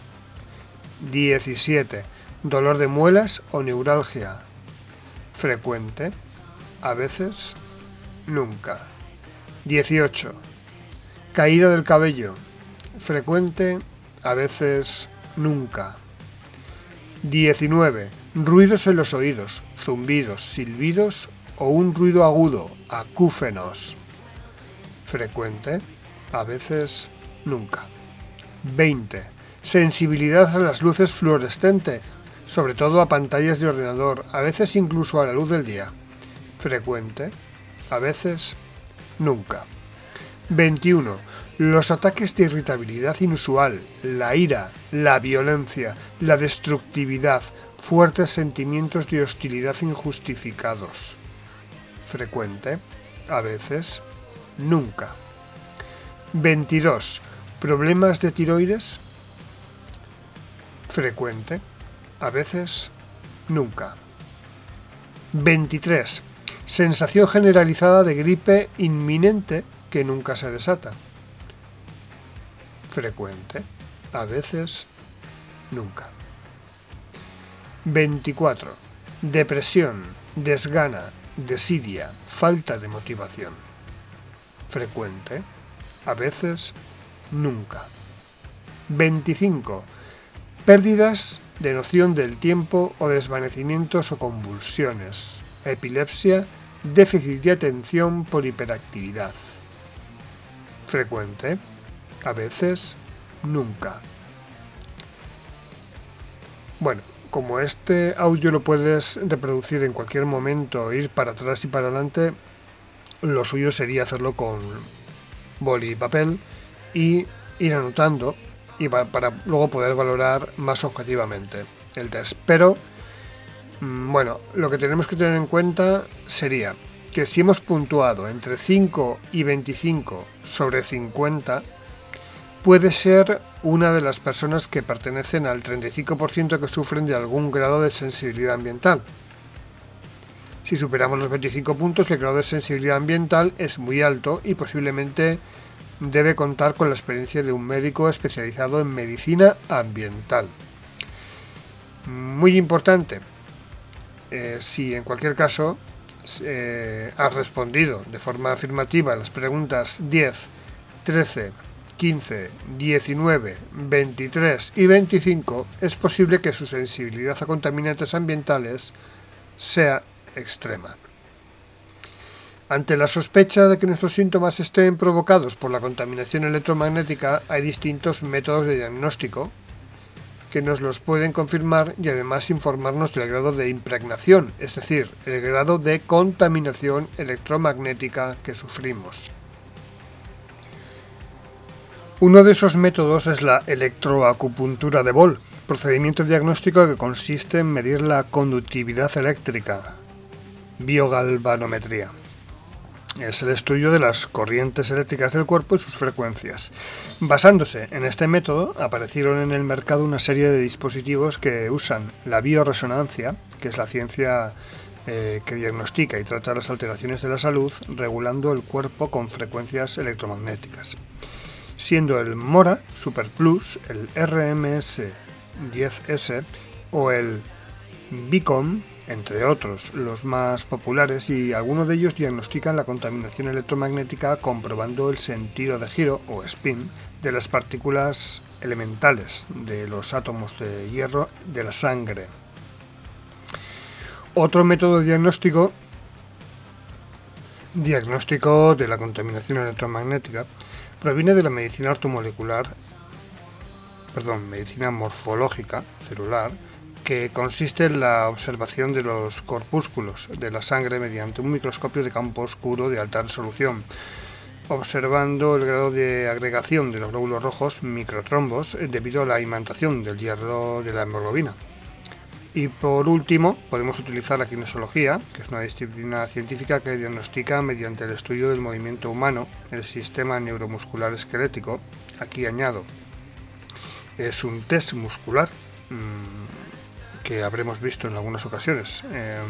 17. Dolor de muelas o neuralgia. Frecuente. A veces. Nunca. 18. Caída del cabello. Frecuente. A veces nunca. 19. Ruidos en los oídos, zumbidos, silbidos o un ruido agudo, acúfenos. Frecuente, a veces nunca. 20. Sensibilidad a las luces fluorescente, sobre todo a pantallas de ordenador, a veces incluso a la luz del día. Frecuente, a veces nunca. 21 los ataques de irritabilidad inusual, la ira, la violencia, la destructividad, fuertes sentimientos de hostilidad injustificados. Frecuente, a veces, nunca. 22. Problemas de tiroides. Frecuente, a veces, nunca. 23. Sensación generalizada de gripe inminente que nunca se desata frecuente, a veces nunca. 24. Depresión, desgana, desidia, falta de motivación. Frecuente, a veces nunca. 25. Pérdidas de noción del tiempo o desvanecimientos o convulsiones. Epilepsia, déficit de atención por hiperactividad. Frecuente, a veces nunca. Bueno, como este audio lo puedes reproducir en cualquier momento, ir para atrás y para adelante, lo suyo sería hacerlo con boli y papel y ir anotando y para luego poder valorar más objetivamente el test. Pero, mm, bueno, lo que tenemos que tener en cuenta sería que si hemos puntuado entre 5 y 25 sobre 50, puede ser una de las personas que pertenecen al 35% que sufren de algún grado de sensibilidad ambiental. Si superamos los 25 puntos, el grado de sensibilidad ambiental es muy alto y posiblemente debe contar con la experiencia de un médico especializado en medicina ambiental. Muy importante, eh, si en cualquier caso eh, has respondido de forma afirmativa a las preguntas 10, 13, 15, 19, 23 y 25, es posible que su sensibilidad a contaminantes ambientales sea extrema. Ante la sospecha de que nuestros síntomas estén provocados por la contaminación electromagnética, hay distintos métodos de diagnóstico que nos los pueden confirmar y además informarnos del grado de impregnación, es decir, el grado de contaminación electromagnética que sufrimos. Uno de esos métodos es la electroacupuntura de Boll, procedimiento diagnóstico que consiste en medir la conductividad eléctrica, biogalvanometría es el estudio de las corrientes eléctricas del cuerpo y sus frecuencias. Basándose en este método, aparecieron en el mercado una serie de dispositivos que usan la bioresonancia, que es la ciencia eh, que diagnostica y trata las alteraciones de la salud, regulando el cuerpo con frecuencias electromagnéticas. Siendo el MORA Super Plus, el RMS 10S o el BICOM entre otros los más populares, y algunos de ellos diagnostican la contaminación electromagnética comprobando el sentido de giro o spin de las partículas elementales de los átomos de hierro de la sangre. Otro método diagnóstico, diagnóstico de la contaminación electromagnética, proviene de la medicina ortomolecular, perdón, medicina morfológica celular, que consiste en la observación de los corpúsculos de la sangre mediante un microscopio de campo oscuro de alta resolución, observando el grado de agregación de los glóbulos rojos microtrombos debido a la imantación del hierro de la hemoglobina. Y por último, podemos utilizar la kinesiología, que es una disciplina científica que diagnostica mediante el estudio del movimiento humano el sistema neuromuscular esquelético. Aquí añado, es un test muscular mm, que habremos visto en algunas ocasiones. Eh,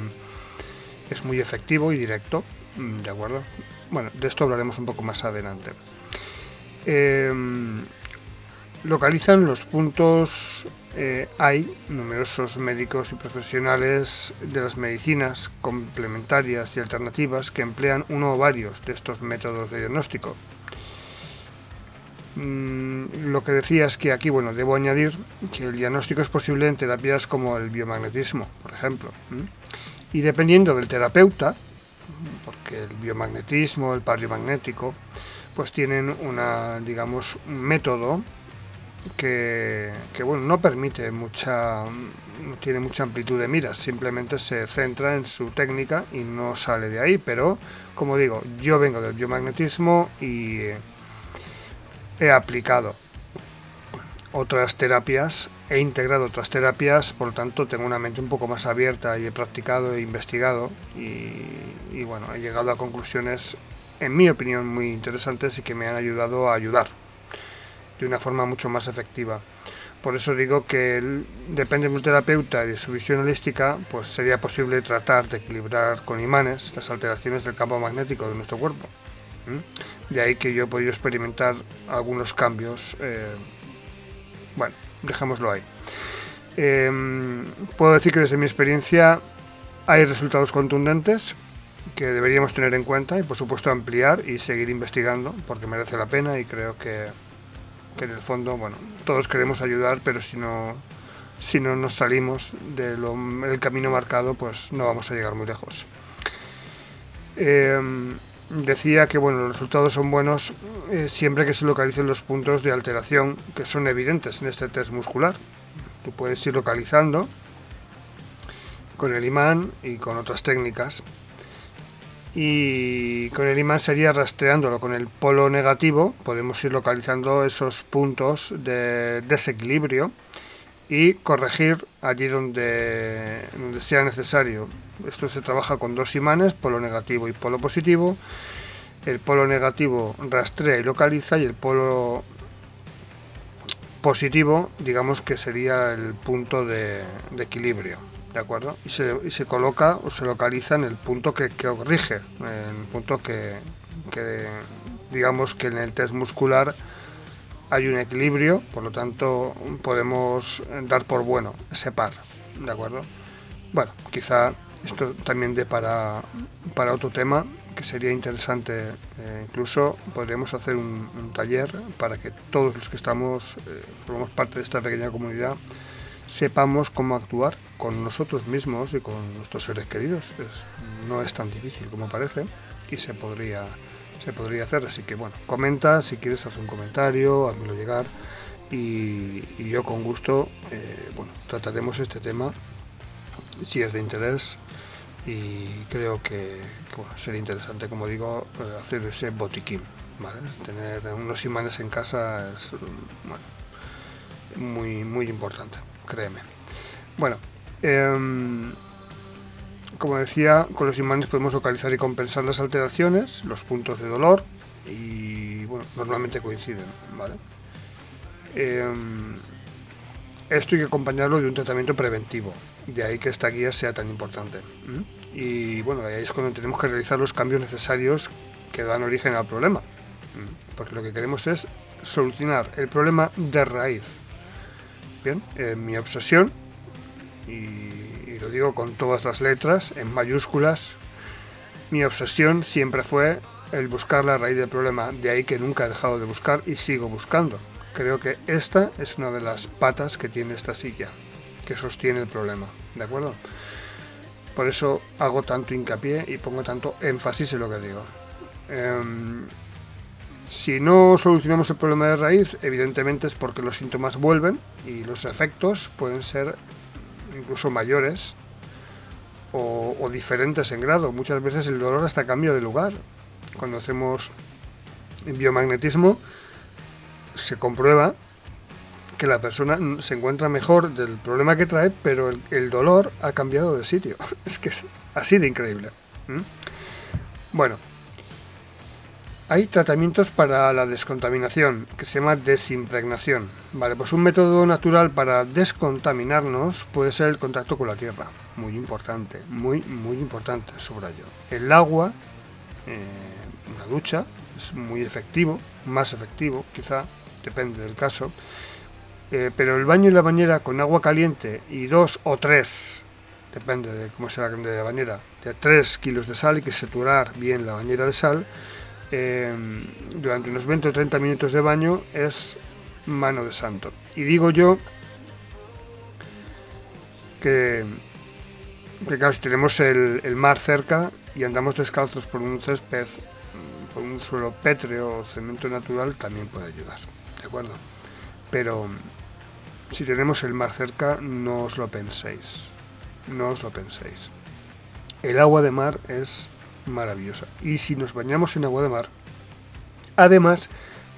es muy efectivo y directo, mm, ¿de acuerdo? Bueno, de esto hablaremos un poco más adelante. Eh, localizan los puntos, eh, hay numerosos médicos y profesionales de las medicinas complementarias y alternativas que emplean uno o varios de estos métodos de diagnóstico. Mm, lo que decía es que aquí, bueno, debo añadir que el diagnóstico es posible en terapias como el biomagnetismo, por ejemplo. Y dependiendo del terapeuta, porque el biomagnetismo, el magnético, pues tienen una, digamos, un método que, bueno, no permite mucha, no tiene mucha amplitud de miras, simplemente se centra en su técnica y no sale de ahí, pero como digo, yo vengo del biomagnetismo y he aplicado otras terapias, he integrado otras terapias, por lo tanto tengo una mente un poco más abierta y he practicado, e investigado y, bueno, he llegado a conclusiones, en mi opinión, muy interesantes y que me han ayudado a ayudar de una forma mucho más efectiva. Por eso digo que depende del terapeuta y de su visión holística, pues sería posible tratar de equilibrar con imanes las alteraciones del campo magnético de nuestro cuerpo. De ahí que yo he podido experimentar algunos cambios. Eh, bueno, dejémoslo ahí. Em, puedo decir que desde mi experiencia hay resultados contundentes que deberíamos tener en cuenta y por supuesto ampliar y seguir investigando porque merece la pena y creo que, en el fondo, bueno, todos queremos ayudar, pero si no, si no nos salimos del camino marcado, pues no vamos a llegar muy lejos. Eh, decía que bueno, los resultados son buenos eh, siempre que se localicen los puntos de alteración que son evidentes en este test muscular. Tú puedes ir localizando con el imán y con otras técnicas y con el imán sería rastreándolo con el polo negativo, podemos ir localizando esos puntos de desequilibrio y corregir allí donde, sea necesario. Esto se trabaja con dos imanes, polo negativo y polo positivo. El polo negativo rastrea y localiza y el polo positivo, digamos que sería el punto de equilibrio. ¿De acuerdo? Y se, y se coloca o se localiza en el punto que, que corrige, en el punto que, que, digamos que en el test muscular hay un equilibrio, por lo tanto podemos dar por bueno ese par, ¿de acuerdo? Bueno, quizá esto también dé para, para otro tema que sería interesante, eh, incluso podríamos hacer un, un, taller para que todos los que estamos, eh, formamos parte de esta pequeña comunidad, sepamos cómo actuar con nosotros mismos y con nuestros seres queridos. no es tan difícil como parece y se podría, se podría hacer. Así que bueno, comenta si quieres hacer un comentario, házmelo llegar y, yo con gusto eh, bueno, trataremos este tema si es de interés y creo que, que sería interesante, como digo, eh, hacer ese botiquín. Tener unos imanes en casa es muy, muy importante, créeme. Bueno, eh, como decía, con los imanes podemos localizar y compensar las alteraciones, los puntos de dolor y bueno, normalmente coinciden, ¿vale? Eh, esto hay que acompañarlo de un tratamiento preventivo, de ahí que esta guía sea tan importante. Y bueno, ahí es cuando tenemos que realizar los cambios necesarios que dan origen al problema, porque lo que queremos es solucionar el problema de raíz. Mi obsesión y, lo digo con todas las letras, en mayúsculas, mi obsesión siempre fue el buscar la raíz del problema, de ahí que nunca he dejado de buscar y sigo buscando. Creo que esta es una de las patas que tiene esta silla, que sostiene el problema, ¿de acuerdo? Por eso hago tanto hincapié y pongo tanto énfasis en lo que digo. Eh, si no solucionamos el problema de raíz, evidentemente es porque los síntomas vuelven y los efectos pueden ser incluso mayores o, diferentes en grado. Muchas veces el dolor hasta cambia de lugar. Cuando hacemos biomagnetismo se comprueba que la persona se encuentra mejor del problema que trae, pero el, dolor ha cambiado de sitio. Es que es así de increíble. Bueno, hay tratamientos para la descontaminación, que se llama desimpregnación. Vale, pues un método natural para descontaminarnos puede ser el contacto con la tierra. Muy importante, muy, muy importante, subrayo. El agua, eh, una ducha, es muy efectivo, más efectivo, quizá, depende del caso. Eh, pero el baño y la bañera con agua caliente y dos o tres, depende de cómo sea la de la bañera, de tres kilos de sal, y que saturar bien la bañera de sal eh, durante unos 20 o 30 minutos de baño es mano de santo. Y digo yo que, que claro, si tenemos el, el, mar cerca y andamos descalzos por un césped, por un suelo pétreo o cemento natural, también puede ayudar, ¿de acuerdo? Pero si tenemos el mar cerca, no os lo penséis, no os lo penséis. El agua de mar es maravillosa. Y si nos bañamos en agua de mar, además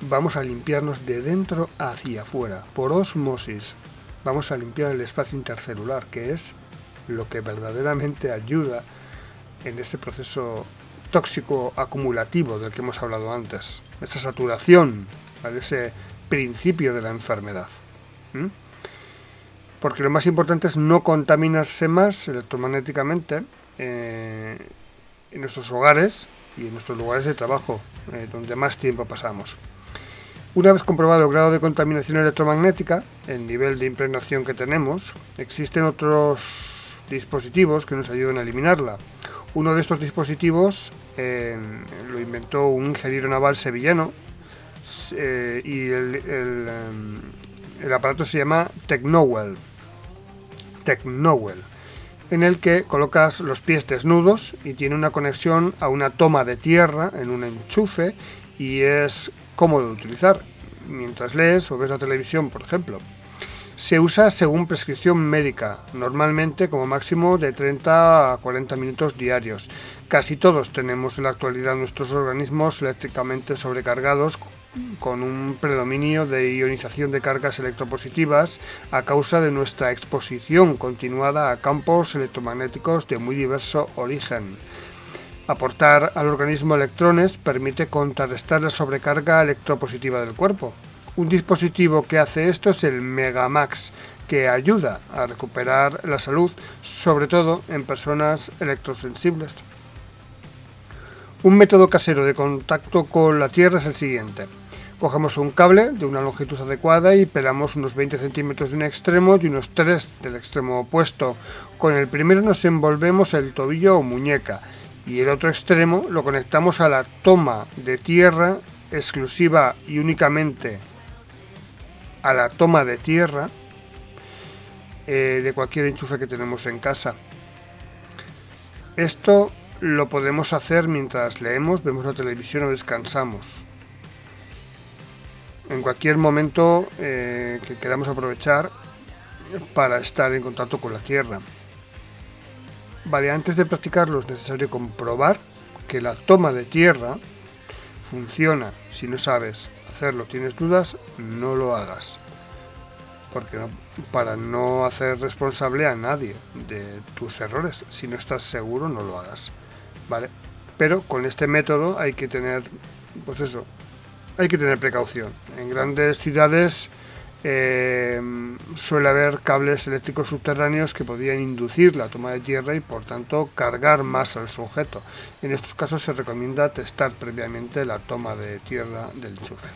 vamos a limpiarnos de dentro hacia afuera, por osmosis. Vamos a limpiar el espacio intercelular, que es lo que verdaderamente ayuda en ese proceso tóxico acumulativo del que hemos hablado antes, esa saturación, ese principio de la enfermedad. Porque lo más importante es no contaminarse más electromagnéticamente eh, en nuestros hogares y en nuestros lugares de trabajo, eh, donde más tiempo pasamos. Una vez comprobado el grado de contaminación electromagnética, el nivel de impregnación que tenemos, existen otros dispositivos que nos ayudan a eliminarla. Uno de estos dispositivos eh, lo inventó un ingeniero naval sevillano eh, y el, el, el, aparato se llama Technowell. Technowell en el que colocas los pies desnudos y tiene una conexión a una toma de tierra en un enchufe y es cómodo de utilizar mientras lees o ves la televisión, por ejemplo. Se usa según prescripción médica, normalmente como máximo de 30 a 40 minutos diarios. Casi todos tenemos en la actualidad nuestros organismos eléctricamente sobrecargados con un predominio de ionización de cargas electropositivas a causa de nuestra exposición continuada a campos electromagnéticos de muy diverso origen. Aportar al organismo electrones permite contrarrestar la sobrecarga electropositiva del cuerpo. Un dispositivo que hace esto es el Megamax, que ayuda a recuperar la salud, sobre todo en personas electrosensibles. Un método casero de contacto con la Tierra es el siguiente. Cogemos un cable de una longitud adecuada y pelamos unos 20 centímetros de un extremo y unos 3 del extremo opuesto. Con el primero nos envolvemos el tobillo o muñeca y el otro extremo lo conectamos a la toma de tierra exclusiva y únicamente a la toma de tierra eh, de cualquier enchufe que tenemos en casa. Esto lo podemos hacer mientras leemos, vemos la televisión o descansamos. En cualquier momento eh, que queramos aprovechar para estar en contacto con la Tierra. Vale, antes de practicarlo es necesario comprobar que la toma de tierra funciona. Si no sabes hacerlo, tienes dudas, no lo hagas. Porque para no hacer responsable a nadie de tus errores. Si no estás seguro, no lo hagas. ¿vale? Pero con este método hay que tener, pues eso, hay que tener precaución. En grandes ciudades eh, suele haber cables eléctricos subterráneos que podrían inducir la toma de tierra y por tanto cargar más al sujeto. En estos casos se recomienda testar previamente la toma de tierra del enchufe.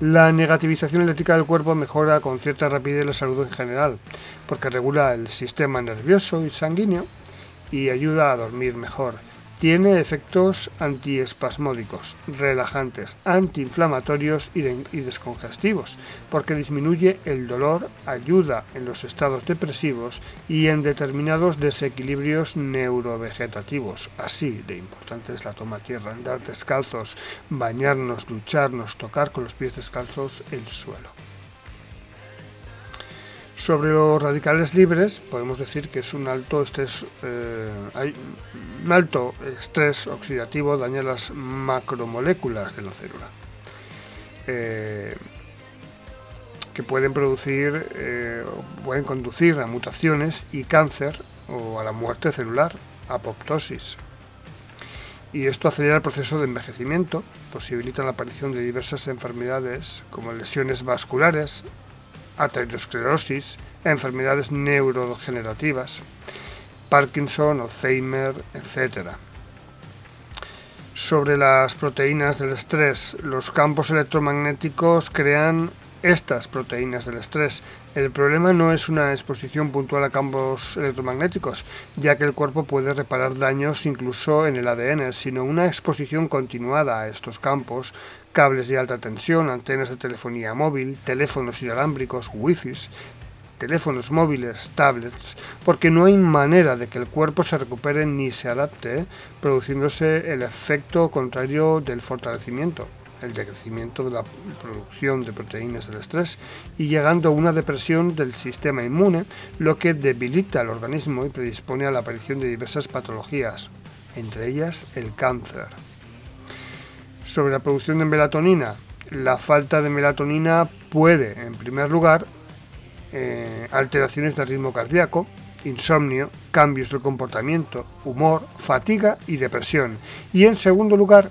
La negativización eléctrica del cuerpo mejora con cierta rapidez la salud en general, porque regula el sistema nervioso y sanguíneo y ayuda a dormir mejor. Tiene efectos antiespasmódicos, relajantes, antiinflamatorios y, descongestivos, porque disminuye el dolor, ayuda en los estados depresivos y en determinados desequilibrios neurovegetativos. Así de importante es la toma tierra, andar descalzos, bañarnos, ducharnos, tocar con los pies descalzos el suelo. Sobre los radicales libres, podemos decir que es un alto estrés, eh, un alto estrés oxidativo daña las macromoléculas de la célula, eh, que pueden producir, eh, pueden conducir a mutaciones y cáncer o a la muerte celular, apoptosis. Y esto acelera el proceso de envejecimiento, posibilita la aparición de diversas enfermedades como lesiones vasculares, aterosclerosis, enfermedades neurodegenerativas, Parkinson, Alzheimer, etc. Sobre las proteínas del estrés, los campos electromagnéticos crean estas proteínas del estrés. El problema no es una exposición puntual a campos electromagnéticos, ya que el cuerpo puede reparar daños incluso en el ADN, sino una exposición continuada a estos campos cables de alta tensión, antenas de telefonía móvil, teléfonos inalámbricos, wifi, teléfonos móviles, tablets, porque no hay manera de que el cuerpo se recupere ni se adapte, produciéndose el efecto contrario del fortalecimiento, el decrecimiento de la producción de proteínas del estrés y llegando a una depresión del sistema inmune, lo que debilita al organismo y predispone a la aparición de diversas patologías, entre ellas el cáncer. Sobre la producción de melatonina, la falta de melatonina puede, en primer lugar, eh, alteraciones del ritmo cardíaco, insomnio, cambios del comportamiento, humor, fatiga y depresión. Y en segundo lugar,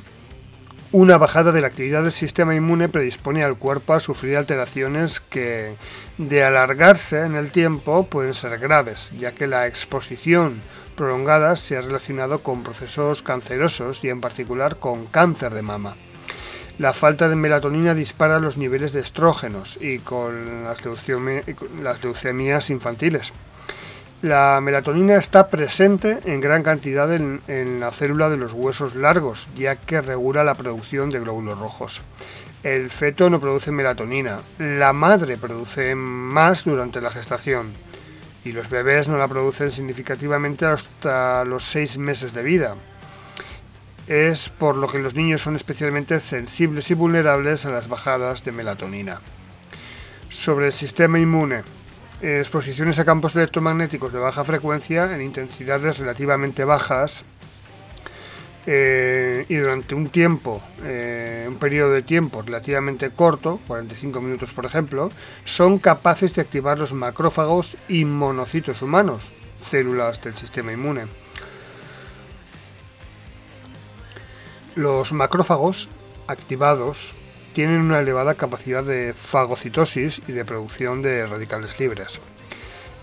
una bajada de la actividad del sistema inmune predispone al cuerpo a sufrir alteraciones que, de alargarse en el tiempo, pueden ser graves, ya que la exposición prolongadas se ha relacionado con procesos cancerosos y en particular con cáncer de mama. La falta de melatonina dispara los niveles de estrógenos y con las, leucemias infantiles. La melatonina está presente en gran cantidad en, la célula de los huesos largos, ya que regula la producción de glóbulos rojos. El feto no produce melatonina, la madre produce más durante la gestación y los bebés no la producen significativamente hasta los seis meses de vida. Es por lo que los niños son especialmente sensibles y vulnerables a las bajadas de melatonina. Sobre el sistema inmune. exposiciones a campos electromagnéticos de baja frecuencia en intensidades relativamente bajas eh, y durante un tiempo, eh, un periodo de tiempo relativamente corto, 45 minutos por ejemplo, son capaces de activar los macrófagos y monocitos humanos, células del sistema inmune. Los macrófagos activados tienen una elevada capacidad de fagocitosis y de producción de radicales libres.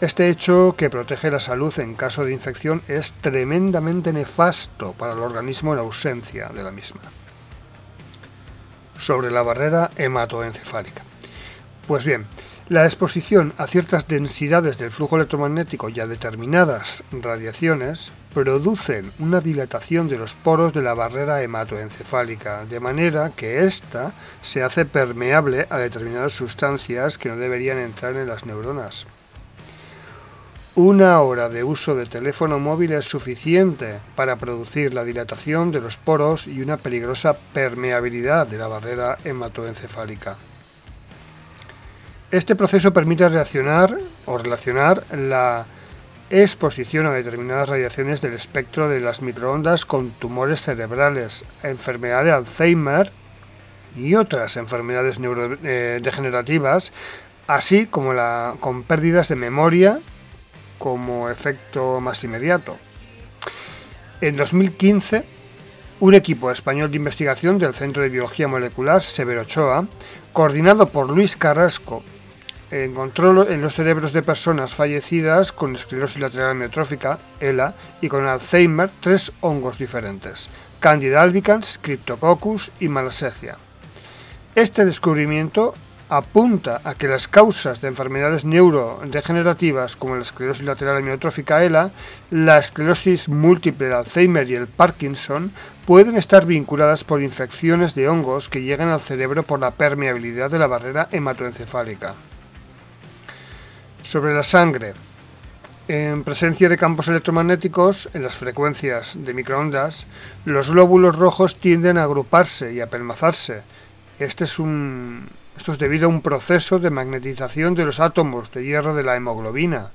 Este hecho que protege la salud en caso de infección es tremendamente nefasto para el organismo en ausencia de la misma. Sobre la barrera hematoencefálica. Pues bien, la exposición a ciertas densidades del flujo electromagnético y a determinadas radiaciones producen una dilatación de los poros de la barrera hematoencefálica, de manera que ésta se hace permeable a determinadas sustancias que no deberían entrar en las neuronas. Una hora de uso de teléfono móvil es suficiente para producir la dilatación de los poros y una peligrosa permeabilidad de la barrera hematoencefálica. Este proceso permite reaccionar o relacionar la exposición a determinadas radiaciones del espectro de las microondas con tumores cerebrales, enfermedad de Alzheimer y otras enfermedades neurodegenerativas, así como con pérdidas de memoria como efecto más inmediato. En 2015, un equipo español de investigación del Centro de Biología Molecular Severo Ochoa, coordinado por Luis Carrasco, encontró en los cerebros de personas fallecidas con esclerosis lateral amiotrófica, ELA, y con Alzheimer tres hongos diferentes, Candida albicans, Cryptococcus y Malassezia. Este descubrimiento apunta a que las causas de enfermedades neurodegenerativas como la esclerosis lateral amiotrófica ELA, la esclerosis múltiple de Alzheimer y el Parkinson pueden estar vinculadas por infecciones de hongos que llegan al cerebro por la permeabilidad de la barrera hematoencefálica. Sobre la sangre, en presencia de campos electromagnéticos en las frecuencias de microondas, los glóbulos rojos tienden a agruparse y a pelmazarse. Este es un, esto es debido a un proceso de magnetización de los átomos de hierro de la hemoglobina.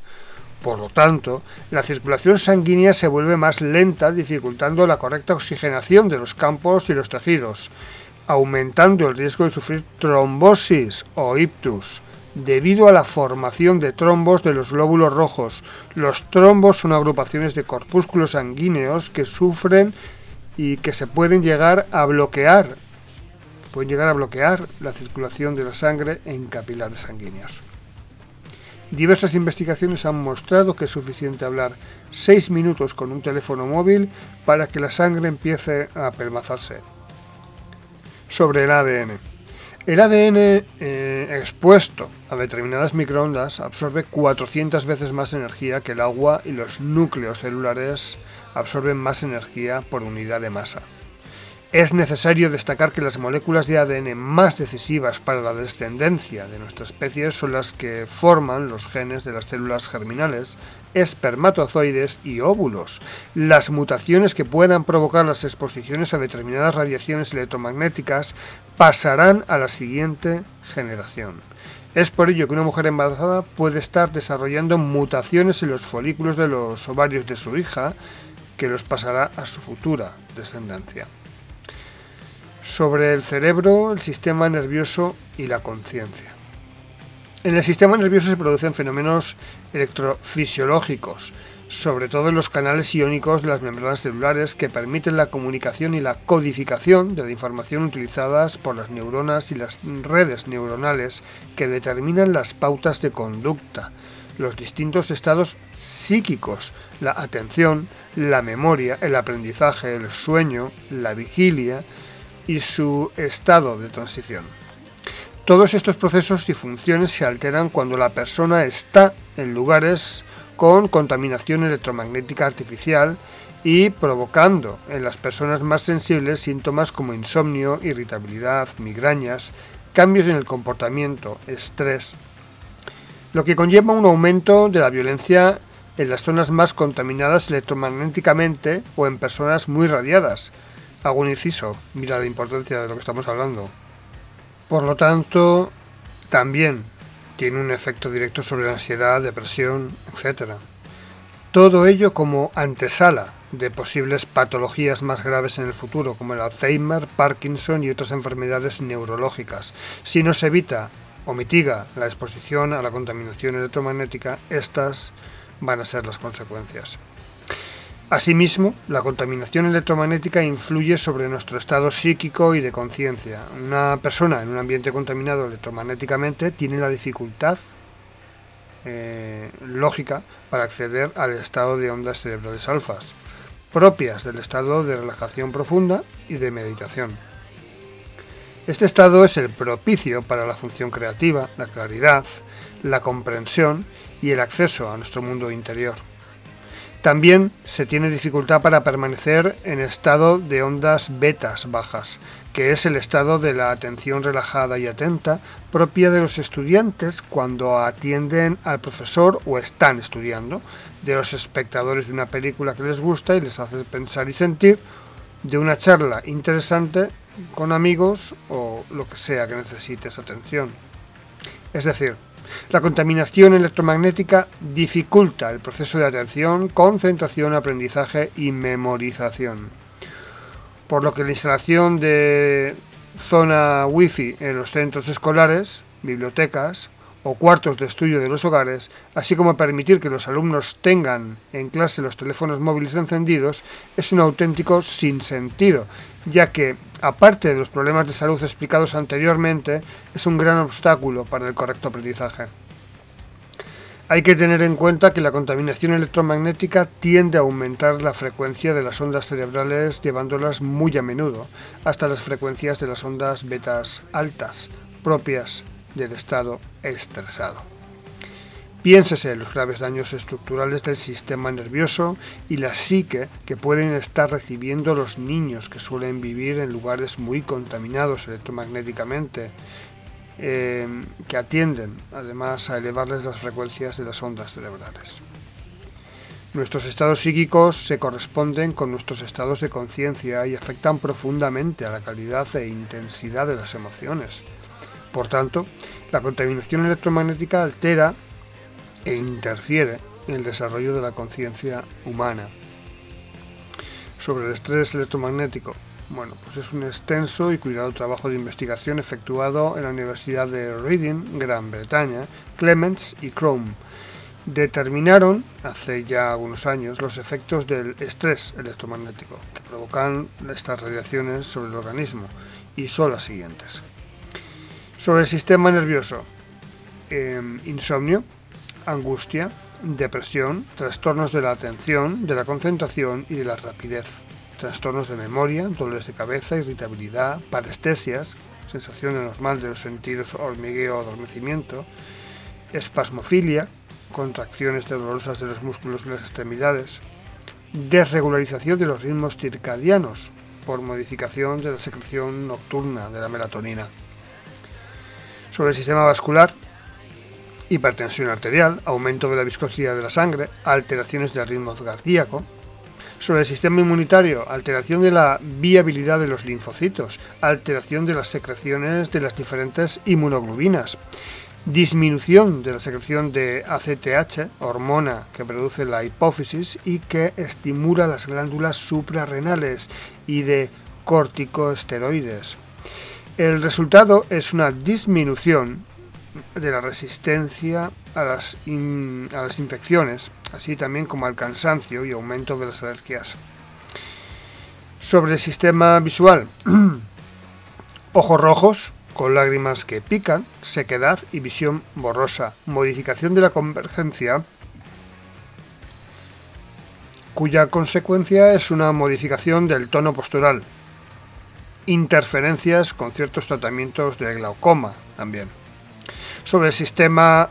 Por lo tanto, la circulación sanguínea se vuelve más lenta, dificultando la correcta oxigenación de los campos y los tejidos, aumentando el riesgo de sufrir trombosis o ictus, debido a la formación de trombos de los glóbulos rojos. Los trombos son agrupaciones de corpúsculos sanguíneos que sufren y que se pueden llegar a bloquear pueden llegar a bloquear la circulación de la sangre en capilares sanguíneos. Diversas investigaciones han mostrado que es suficiente hablar 6 minutos con un teléfono móvil para que la sangre empiece a pelmazarse. Sobre el ADN. El ADN eh, expuesto a determinadas microondas absorbe 400 veces más energía que el agua y los núcleos celulares absorben más energía por unidad de masa. Es necesario destacar que las moléculas de ADN más decisivas para la descendencia de nuestra especie son las que forman los genes de las células germinales, espermatozoides y óvulos. Las mutaciones que puedan provocar las exposiciones a determinadas radiaciones electromagnéticas pasarán a la siguiente generación. Es por ello que una mujer embarazada puede estar desarrollando mutaciones en los folículos de los ovarios de su hija que los pasará a su futura descendencia sobre el cerebro, el sistema nervioso y la conciencia. En el sistema nervioso se producen fenómenos electrofisiológicos, sobre todo en los canales iónicos de las membranas celulares que permiten la comunicación y la codificación de la información utilizadas por las neuronas y las redes neuronales que determinan las pautas de conducta, los distintos estados psíquicos, la atención, la memoria, el aprendizaje, el sueño, la vigilia, y su estado de transición. Todos estos procesos y funciones se alteran cuando la persona está en lugares con contaminación electromagnética artificial y provocando en las personas más sensibles síntomas como insomnio, irritabilidad, migrañas, cambios en el comportamiento, estrés, lo que conlleva un aumento de la violencia en las zonas más contaminadas electromagnéticamente o en personas muy radiadas, hago un inciso, mira la importancia de lo que estamos hablando. Por lo tanto, también tiene un efecto directo sobre la ansiedad, depresión, etc. Todo ello como antesala de posibles patologías más graves en el futuro, como el Alzheimer, Parkinson y otras enfermedades neurológicas. Si no se evita o mitiga la exposición a la contaminación electromagnética, estas van a ser las consecuencias. Asimismo, la contaminación electromagnética influye sobre nuestro estado psíquico y de conciencia. Una persona en un ambiente contaminado electromagnéticamente tiene la dificultad eh, lógica para acceder al estado de ondas cerebrales alfas, propias del estado de relajación profunda y de meditación. Este estado es el propicio para la función creativa, la claridad, la comprensión y el acceso a nuestro mundo interior. También se tiene dificultad para permanecer en estado de ondas betas bajas, que es el estado de la atención relajada y atenta propia de los estudiantes cuando atienden al profesor o están estudiando, de los espectadores de una película que les gusta y les hace pensar y sentir, de una charla interesante con amigos o lo que sea que necesites atención. Es decir, la contaminación electromagnética dificulta el proceso de atención, concentración, aprendizaje y memorización. Por lo que la instalación de zona Wi-Fi en los centros escolares, bibliotecas o cuartos de estudio de los hogares, así como permitir que los alumnos tengan en clase los teléfonos móviles encendidos, es un auténtico sinsentido, ya que aparte de los problemas de salud explicados anteriormente, es un gran obstáculo para el correcto aprendizaje. Hay que tener en cuenta que la contaminación electromagnética tiende a aumentar la frecuencia de las ondas cerebrales llevándolas muy a menudo hasta las frecuencias de las ondas betas altas, propias del estado estresado. Piénsese los graves daños estructurales del sistema nervioso y la psique que pueden estar recibiendo los niños que suelen vivir en lugares muy contaminados electromagnéticamente, eh, que atienden además a elevarles las frecuencias de las ondas cerebrales. Nuestros estados psíquicos se corresponden con nuestros estados de conciencia y afectan profundamente a la calidad e intensidad de las emociones. Por tanto, la contaminación electromagnética altera e interfiere en el desarrollo de la conciencia humana. Sobre el estrés electromagnético. Bueno, pues es un extenso y cuidado trabajo de investigación efectuado en la Universidad de Reading, Gran Bretaña, Clements y Chrome. Determinaron, hace ya algunos años, los efectos del estrés electromagnético que provocan estas radiaciones sobre el organismo y son las siguientes. Sobre el sistema nervioso, em, insomnio, angustia, depresión, trastornos de la atención, de la concentración y de la rapidez, trastornos de memoria, dolores de cabeza, irritabilidad, parestesias, sensación anormal de los sentidos, hormigueo o adormecimiento, espasmofilia, contracciones dolorosas de los músculos y las extremidades, desregularización de los ritmos circadianos por modificación de la secreción nocturna de la melatonina. Sobre el sistema vascular, hipertensión arterial, aumento de la viscosidad de la sangre, alteraciones del ritmo cardíaco. Sobre el sistema inmunitario, alteración de la viabilidad de los linfocitos, alteración de las secreciones de las diferentes inmunoglobinas, disminución de la secreción de ACTH, hormona que produce la hipófisis y que estimula las glándulas suprarrenales, y de corticosteroides. El resultado es una disminución de la resistencia a las, a las infecciones, así también como al cansancio y aumento de las alergias. Sobre el sistema visual, ojos rojos con lágrimas que pican, sequedad y visión borrosa, modificación de la convergencia, cuya consecuencia es una modificación del tono postural, interferencias con ciertos tratamientos de glaucoma también sobre el sistema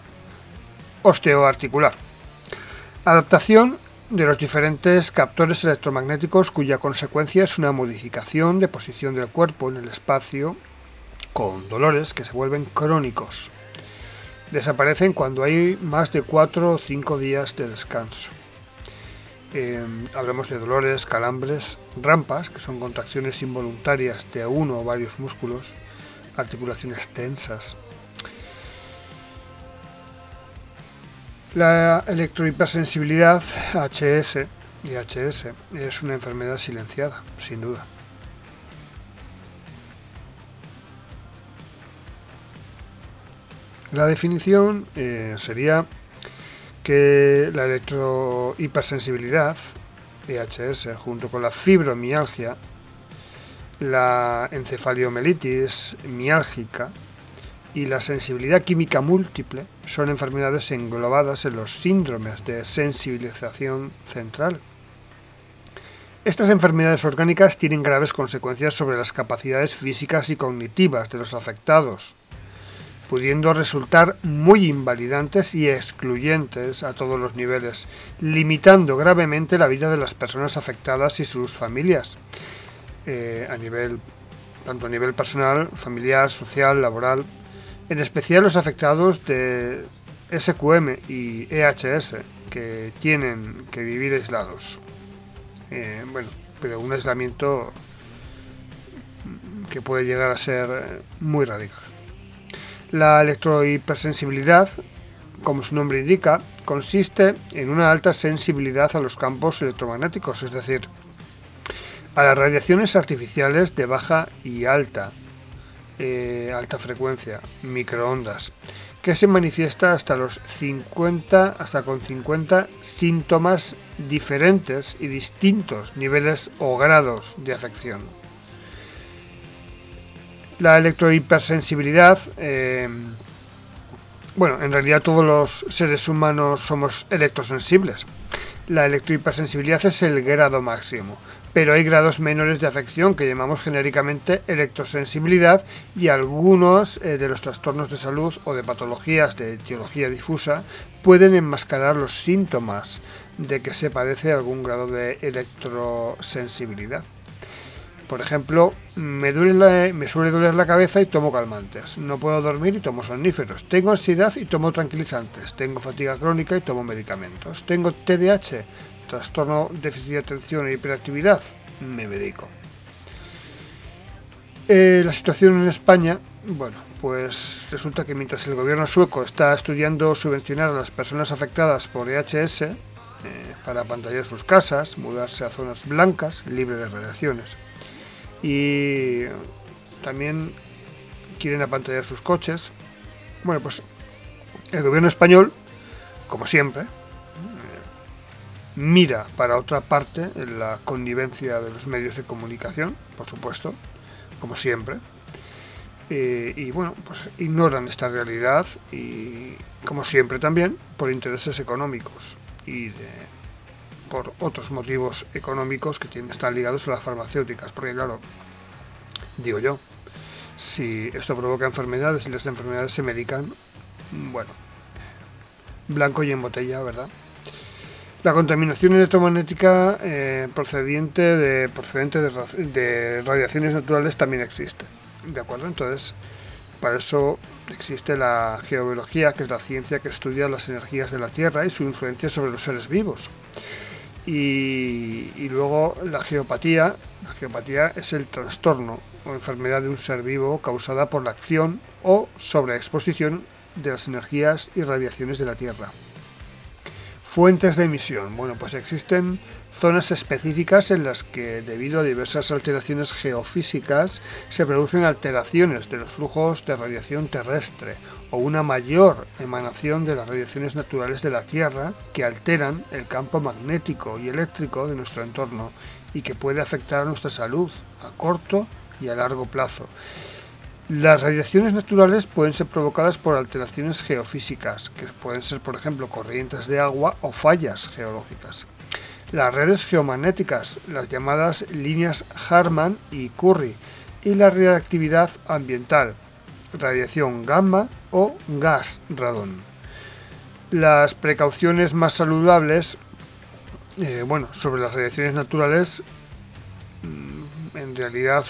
osteoarticular. Adaptación de los diferentes captores electromagnéticos cuya consecuencia es una modificación de posición del cuerpo en el espacio con dolores que se vuelven crónicos. Desaparecen cuando hay más de 4 o 5 días de descanso. Eh, hablamos de dolores, calambres, rampas, que son contracciones involuntarias de uno o varios músculos, articulaciones tensas, La electrohipersensibilidad HS y HS es una enfermedad silenciada, sin duda. La definición eh, sería que la electrohipersensibilidad, EHS, junto con la fibromialgia, la encefaliomelitis miálgica y la sensibilidad química múltiple son enfermedades englobadas en los síndromes de sensibilización central. Estas enfermedades orgánicas tienen graves consecuencias sobre las capacidades físicas y cognitivas de los afectados, pudiendo resultar muy invalidantes y excluyentes a todos los niveles, limitando gravemente la vida de las personas afectadas y sus familias, eh, a nivel, tanto a nivel personal, familiar, social, laboral, en especial los afectados de SQM y EHS, que tienen que vivir aislados. Eh, bueno, pero un aislamiento que puede llegar a ser eh, muy radical. La electrohipersensibilidad, como su nombre indica, consiste en una alta sensibilidad a los campos electromagnéticos, es decir, a las radiaciones artificiales de baja y alta, eh, alta frecuencia, microondas, que se manifiesta hasta los 50, hasta con 50 síntomas diferentes y distintos niveles o grados de afección. La electrohipersensibilidad, eh, bueno, en realidad todos los seres humanos somos electrosensibles. La electrohipersensibilidad es el grado máximo, pero hay grados menores de afección que llamamos genéricamente electrosensibilidad y algunos eh, de los trastornos de salud o de patologías de etiología difusa pueden enmascarar los síntomas de que se padece algún grado de electrosensibilidad. Por ejemplo, me, duele me suele doler la cabeza y tomo calmantes. No puedo dormir y tomo somníferos. Tengo ansiedad y tomo tranquilizantes. Tengo fatiga crónica y tomo medicamentos. Tengo TDAH, trastorno déficit de atención e hiperactividad. Me medico. Eh, la situación en España, bueno, pues resulta que mientras el gobierno sueco está estudiando subvencionar a las personas afectadas por EHS eh, para pantallar sus casas, mudarse a zonas blancas, libres de radiaciones, y también quieren apantallar sus coches. Bueno, pues el gobierno español, como siempre, eh, mira para otra parte la connivencia de los medios de comunicación, por supuesto, como siempre. Eh, y bueno, pues ignoran esta realidad y, como siempre también, por intereses económicos y de por otros motivos económicos que tienen, están ligados a las farmacéuticas. Porque claro, digo yo, si esto provoca enfermedades y las enfermedades se medican, bueno, blanco y en botella, ¿verdad? La contaminación electromagnética eh, de, procedente de, de, radiaciones naturales también existe. ¿De acuerdo? Entonces, para eso existe la geobiología, que es la ciencia que estudia las energías de la Tierra y su influencia sobre los seres vivos. Y, luego la geopatía. La geopatía es el trastorno o enfermedad de un ser vivo causada por la acción o sobreexposición de las energías y radiaciones de la Tierra. Fuentes de emisión. Bueno, pues existen zonas específicas en las que, debido a diversas alteraciones geofísicas, se producen alteraciones de los flujos de radiación terrestre o una mayor emanación de las radiaciones naturales de la Tierra que alteran el campo magnético y eléctrico de nuestro entorno y que puede afectar a nuestra salud a corto y a largo plazo. Las radiaciones naturales pueden ser provocadas por alteraciones geofísicas, que pueden ser, por ejemplo, corrientes de agua o fallas geológicas. Las redes geomagnéticas, las llamadas líneas Harman y Curry, y la reactividad ambiental, radiación gamma o gas radón. Las precauciones más saludables, eh, bueno, sobre las radiaciones naturales en realidad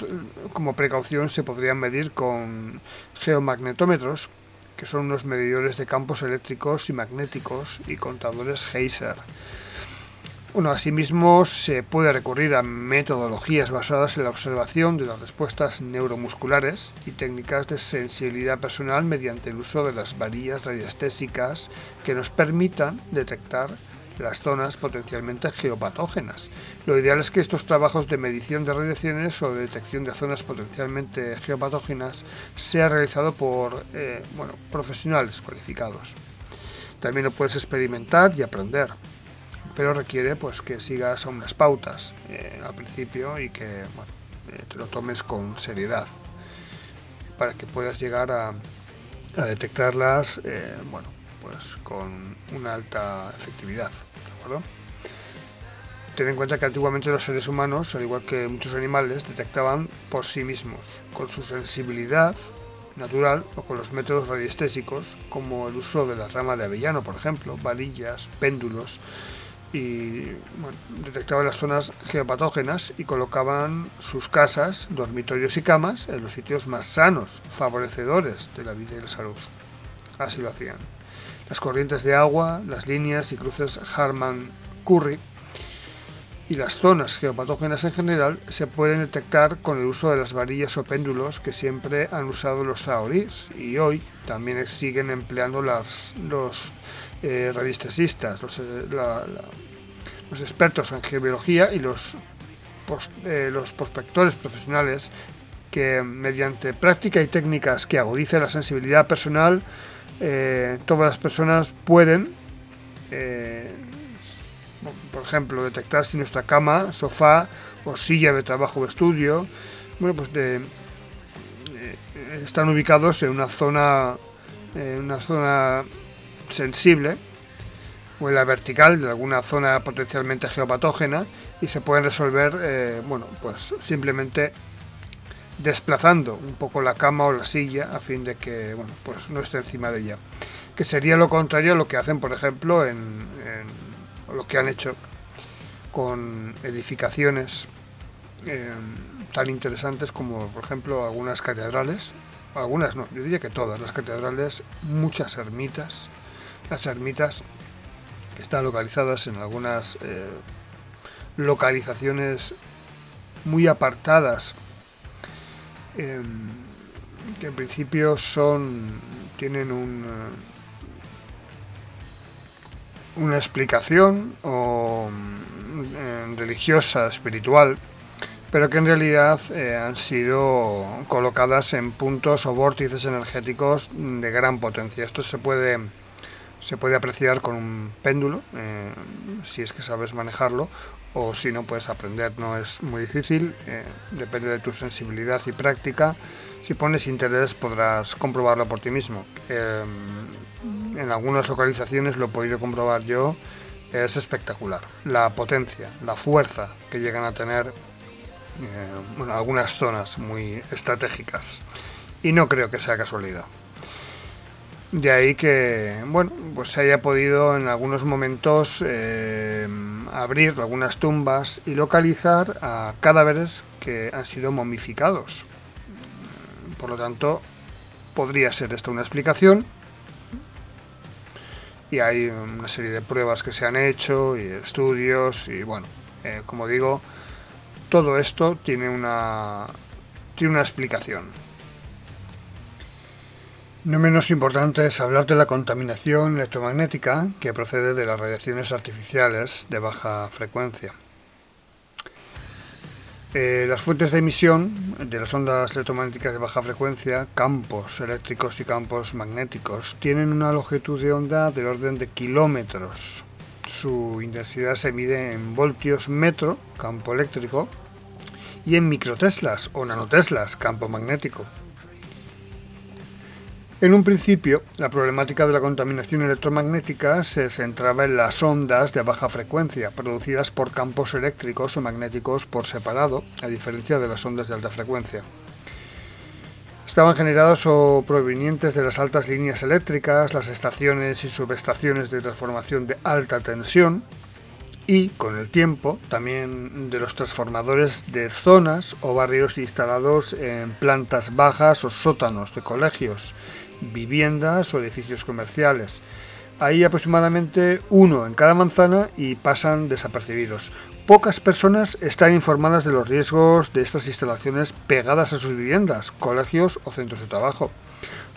como precaución se podrían medir con geomagnetómetros, que son unos medidores de campos eléctricos y magnéticos y contadores Geyser. Bueno, asimismo se puede recurrir a metodologías basadas en la observación de las respuestas neuromusculares y técnicas de sensibilidad personal mediante el uso de las varillas radiestésicas que nos permitan detectar las zonas potencialmente geopatógenas. Lo ideal es que estos trabajos de medición de radiaciones o de detección de zonas potencialmente geopatógenas sea realizado por eh, bueno, profesionales cualificados. También lo puedes experimentar y aprender pero requiere pues que sigas unas pautas eh, al principio y que eh, te lo tomes con seriedad para que puedas llegar a, detectarlas eh, bueno pues con una alta efectividad ten en cuenta que antiguamente los seres humanos al igual que muchos animales detectaban por sí mismos con su sensibilidad natural o con los métodos radiestésicos como el uso de la rama de avellano por ejemplo varillas péndulos y detectaban las zonas geopatógenas y colocaban sus casas, dormitorios y camas en los sitios más sanos, favorecedores de la vida y la salud. Así lo hacían. Las corrientes de agua, las líneas y cruces Harman-Curry y las zonas geopatógenas en general se pueden detectar con el uso de las varillas o péndulos que siempre han usado los zaorís y hoy también siguen empleando las, los eh, radiestesistas, los, eh, los, expertos en geobiología y los, eh, los prospectores profesionales que mediante práctica y técnicas que agudicen la sensibilidad personal, todas las personas pueden, por ejemplo, detectar si nuestra cama, sofá o silla de trabajo o estudio, bueno, pues de, están ubicados en una zona, una zona sensible o en la vertical de alguna zona potencialmente geopatógena y se pueden resolver, eh, bueno, pues simplemente desplazando un poco la cama o la silla a fin de que, bueno, pues no esté encima de ella. Que sería lo contrario a lo que hacen, por ejemplo, en, lo que han hecho con edificaciones eh, tan interesantes como, por ejemplo, algunas catedrales, algunas no, yo diría que todas. Las catedrales, muchas ermitas, las ermitas que están localizadas en algunas eh, localizaciones muy apartadas, em, que en principio son tienen un, eh, una explicación o, em, religiosa, espiritual, pero que en realidad eh, han sido colocadas en puntos o vórtices energéticos de gran potencia. Esto se puede se puede apreciar con un péndulo, eh, si es que sabes manejarlo, o si no puedes aprender, no es muy difícil, eh, depende de tu sensibilidad y práctica. Si pones interés podrás comprobarlo por ti mismo. Eh, en algunas localizaciones lo he podido comprobar yo, es espectacular. La potencia, la fuerza que llegan a tener algunas zonas muy estratégicas. Y no creo que sea casualidad. De ahí que, bueno, pues se haya podido en algunos momentos eh, abrir algunas tumbas y localizar a cadáveres que han sido momificados. Por lo tanto, podría ser esta una explicación. Y hay una serie de pruebas que se han hecho y estudios y bueno, eh, como digo, todo esto tiene una, tiene una explicación. No menos importante es hablar de la contaminación electromagnética que procede de las radiaciones artificiales de baja frecuencia. Eh, las fuentes de emisión de las ondas electromagnéticas de baja frecuencia, campos eléctricos y campos magnéticos, tienen una longitud de onda del orden de kilómetros. Su intensidad se mide en voltios metro, campo eléctrico, y en microteslas o nanoteslas, campo magnético. En un principio, la problemática de la contaminación electromagnética se centraba en las ondas de baja frecuencia, producidas por campos eléctricos o magnéticos por separado, a diferencia de las ondas de alta frecuencia. Estaban generadas o provenientes de las altas líneas eléctricas, las estaciones y subestaciones de transformación de alta tensión, y, con el tiempo, también de los transformadores de zonas o barrios instalados en plantas bajas o sótanos de colegios, viviendas o edificios comerciales, Hay aproximadamente uno en cada manzana y pasan desapercibidos. Pocas personas están informadas de los riesgos de estas instalaciones pegadas a sus viviendas, colegios o centros de trabajo.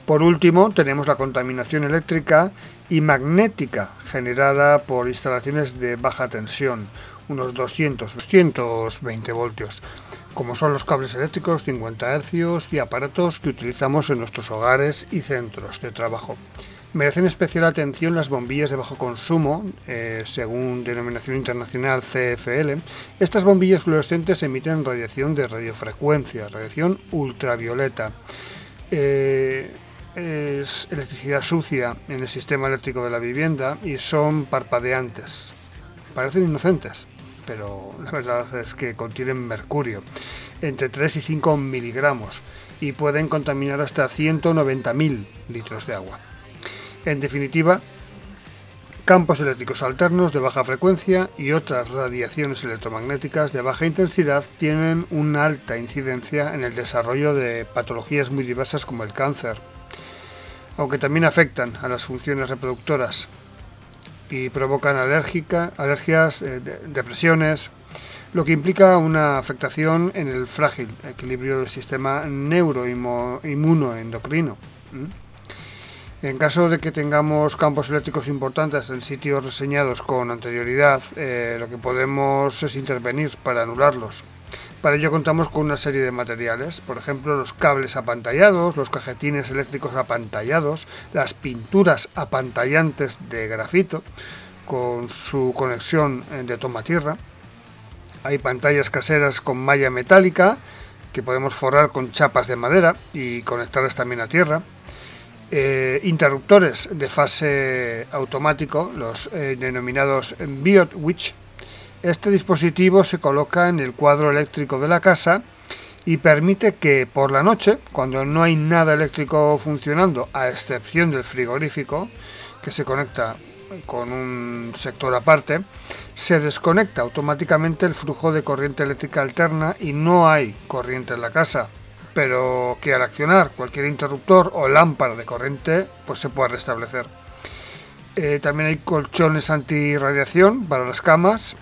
Por último, tenemos la contaminación eléctrica y magnética generada por instalaciones de baja tensión, unos 200, 220 voltios, como son los cables eléctricos 50 Hz y aparatos que utilizamos en nuestros hogares y centros de trabajo. Merecen especial atención las bombillas de bajo consumo, eh, según denominación internacional CFL. Estas bombillas fluorescentes emiten radiación de radiofrecuencia, radiación ultravioleta. Eh, es electricidad sucia en el sistema eléctrico de la vivienda y son parpadeantes. Parecen inocentes, pero la verdad es que contienen mercurio, entre 3 y 5 miligramos, y pueden contaminar hasta 190.000 litros de agua. En definitiva, campos eléctricos alternos de baja frecuencia y otras radiaciones electromagnéticas de baja intensidad tienen una alta incidencia en el desarrollo de patologías muy diversas como el cáncer, aunque también afectan a las funciones reproductoras y provocan alergias, eh, depresiones, lo que implica una afectación en el frágil equilibrio del sistema neuroinmunoendocrino. En caso de que tengamos campos eléctricos importantes en sitios reseñados con anterioridad, eh, lo que podemos es intervenir para anularlos. Para ello contamos con una serie de materiales, por ejemplo los cables apantallados, los cajetines eléctricos apantallados, las pinturas apantallantes de grafito con su conexión de toma tierra. Hay pantallas caseras con malla metálica que podemos forrar con chapas de madera y conectarlas también a tierra. Eh, interruptores de fase automático, los eh, denominados Biot Witch, este dispositivo se coloca en el cuadro eléctrico de la casa y permite que por la noche, cuando no hay nada eléctrico funcionando, a excepción del frigorífico, que se conecta con un sector aparte, se desconecta automáticamente el flujo de corriente eléctrica alterna y no hay corriente en la casa, pero que al accionar cualquier interruptor o lámpara de corriente, pues se puede restablecer. Eh, también hay colchones antirradiación para las camas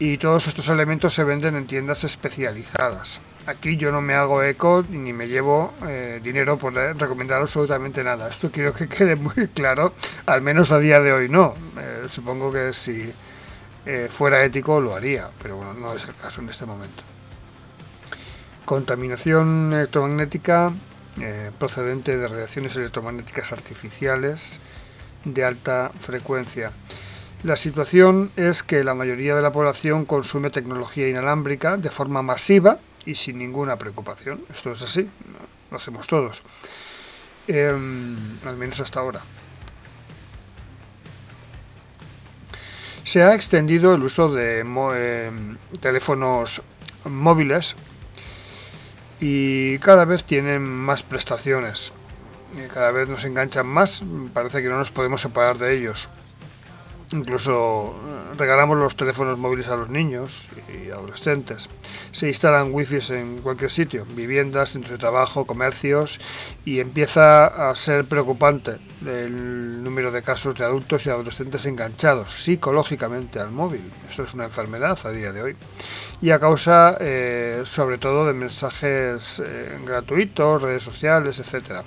y todos estos elementos se venden en tiendas especializadas. Aquí yo no me hago eco ni me llevo eh, dinero por recomendar absolutamente nada. Esto quiero que quede muy claro, al menos a día de hoy no. Eh, supongo que si eh, fuera ético lo haría, pero bueno, no es el caso en este momento. Contaminación electromagnética procedente de radiaciones electromagnéticas artificiales de alta frecuencia. La situación es que la mayoría de la población consume tecnología inalámbrica de forma masiva y sin ninguna preocupación. Esto es así, lo hacemos todos, em, al menos hasta ahora. Se ha extendido el uso de em, teléfonos móviles y cada vez tienen más prestaciones. Cada vez nos enganchan más, parece que no nos podemos separar de ellos. Incluso eh, regalamos los teléfonos móviles a los niños y adolescentes. Se instalan wifi en cualquier sitio, viviendas, centros de trabajo, comercios, y empieza a ser preocupante el número de casos de adultos y adolescentes enganchados psicológicamente al móvil. Eso es una enfermedad a día de hoy. Y a causa, eh, sobre todo, de mensajes eh, gratuitos, redes sociales, etc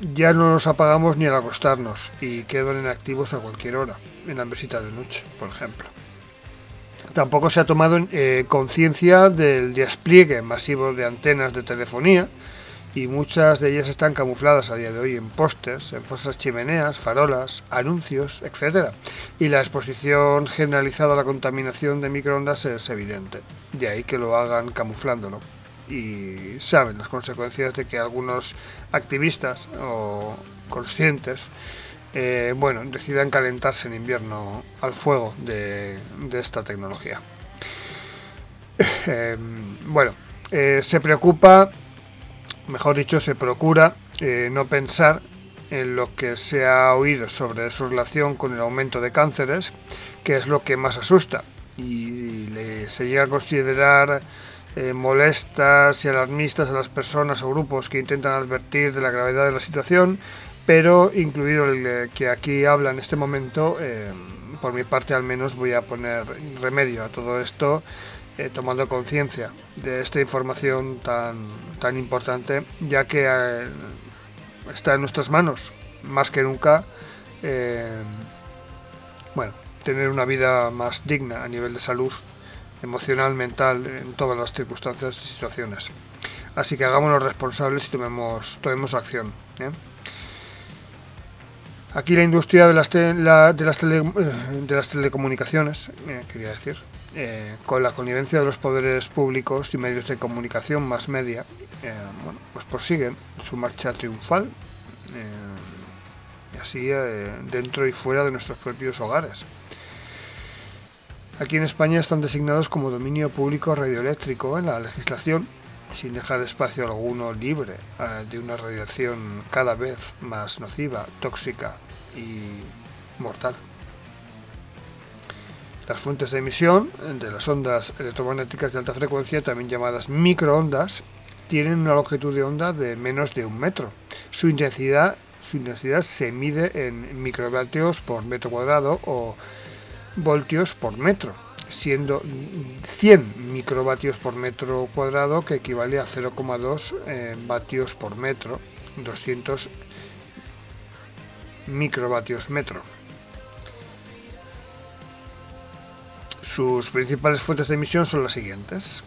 ya no nos apagamos ni al acostarnos y quedan inactivos a cualquier hora, en la mesita de noche, por ejemplo. Tampoco se ha tomado eh, conciencia del despliegue masivo de antenas de telefonía y muchas de ellas están camufladas a día de hoy en postes, en falsas chimeneas, farolas, anuncios, etc. Y la exposición generalizada a la contaminación de microondas es evidente, de ahí que lo hagan camuflándolo y saben las consecuencias de que algunos activistas o conscientes eh, bueno, decidan calentarse en invierno al fuego de, esta tecnología. Eh, bueno, eh, se preocupa, mejor dicho, se procura no pensar en lo que se ha oído sobre su relación con el aumento de cánceres, que es lo que más asusta, y se llega a considerar eh, molestas y alarmistas a las personas o grupos que intentan advertir de la gravedad de la situación, pero incluido el que aquí habla en este momento, eh, por mi parte al menos voy a poner remedio a todo esto, eh, tomando conciencia de esta información tan, tan importante, ya que eh, está en nuestras manos, más que nunca, bueno, tener una vida más digna a nivel de salud emocional, mental, en todas las circunstancias y situaciones. Así que hagámonos responsables y tomemos, tomemos acción. Aquí la industria de las, de las, eh, de las telecomunicaciones, eh, quería decir, eh, con la connivencia de los poderes públicos y medios de comunicación más media, bueno, pues prosiguen su marcha triunfal, así dentro y fuera de nuestros propios hogares. Aquí en España están designados como dominio público radioeléctrico en la legislación sin dejar espacio alguno libre eh, de una radiación cada vez más nociva, tóxica y mortal. Las fuentes de emisión de las ondas electromagnéticas de alta frecuencia, también llamadas microondas, tienen una longitud de onda de menos de un metro. Su intensidad, su intensidad se mide en microvatios por metro cuadrado o voltios por metro siendo 100 microvatios por metro cuadrado, que equivale a 0,2 eh, vatios por metro, 200 microvatios metro. Sus principales fuentes de emisión son las siguientes.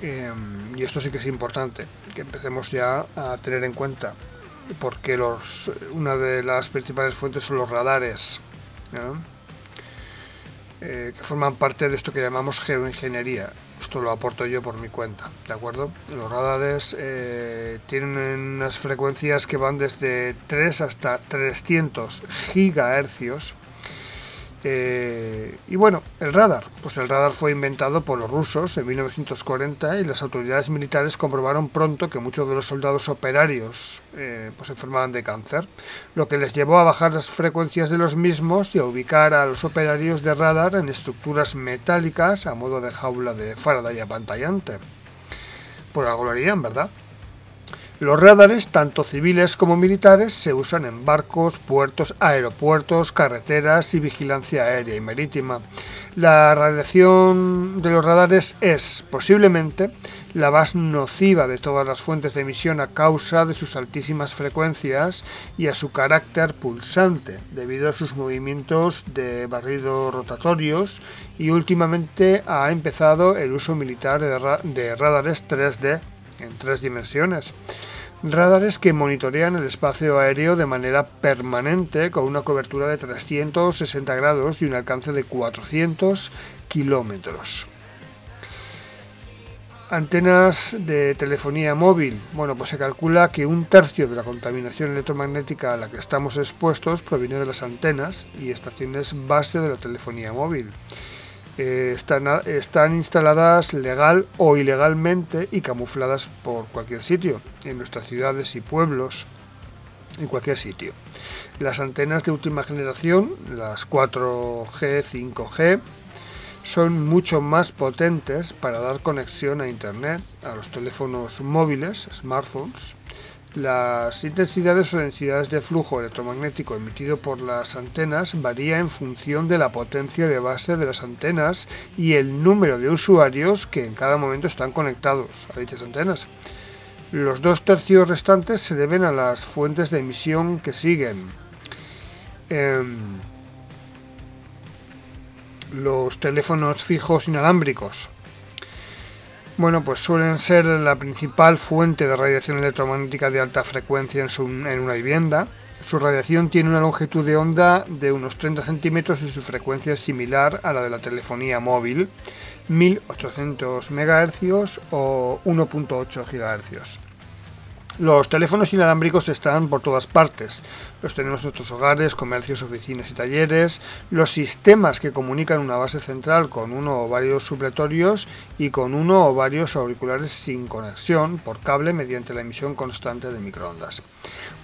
Em, y esto sí que es importante, que empecemos ya a tener en cuenta, porque los, una de las principales fuentes son los radares. Eh, que forman parte de esto que llamamos geoingeniería. Esto lo aporto yo por mi cuenta, ¿de acuerdo? Los radares eh, tienen unas frecuencias que van desde 3 hasta 300 gigahercios eh, y bueno, el radar. Pues el radar fue inventado por los rusos en 1940 y las autoridades militares comprobaron pronto que muchos de los soldados operarios eh, pues enfermaban de cáncer, lo que les llevó a bajar las frecuencias de los mismos y a ubicar a los operarios de radar en estructuras metálicas a modo de jaula de Faraday apantallante. Por algo lo harían, ¿verdad? Los radares, tanto civiles como militares, se usan en barcos, puertos, aeropuertos, carreteras y vigilancia aérea y marítima. La radiación de los radares es, posiblemente, la más nociva de todas las fuentes de emisión a causa de sus altísimas frecuencias y a su carácter pulsante, debido a sus movimientos de barrido rotatorios y últimamente ha empezado el uso militar de, radares 3D en tres dimensiones Radares que monitorean el espacio aéreo de manera permanente con una cobertura de 360 grados y un alcance de 400 kilómetros. Antenas de telefonía móvil. Bueno, pues se calcula que un tercio de la contaminación electromagnética a la que estamos expuestos proviene de las antenas y estaciones base de la telefonía móvil. Eh, están, están instaladas legal o ilegalmente y camufladas por cualquier sitio, en nuestras ciudades y pueblos, en cualquier sitio. Las antenas de última generación, las 4G, 5G, son mucho más potentes para dar conexión a Internet, a los teléfonos móviles, smartphones, las intensidades o densidades de flujo electromagnético emitido por las antenas varía en función de la potencia de base de las antenas y el número de usuarios que en cada momento están conectados a dichas antenas. Los dos tercios restantes se deben a las fuentes de emisión que siguen. Em, los teléfonos fijos inalámbricos, bueno, pues suelen ser la principal fuente de radiación electromagnética de alta frecuencia en, en una vivienda. Su radiación tiene una longitud de onda de unos 30 centímetros y su frecuencia es similar a la de la telefonía móvil, 1800 MHz o 1.8 GHz. Los teléfonos inalámbricos están por todas partes. Los tenemos en nuestros hogares, comercios, oficinas y talleres. Los sistemas que comunican una base central con uno o varios supletorios y con uno o varios auriculares sin conexión por cable mediante la emisión constante de microondas.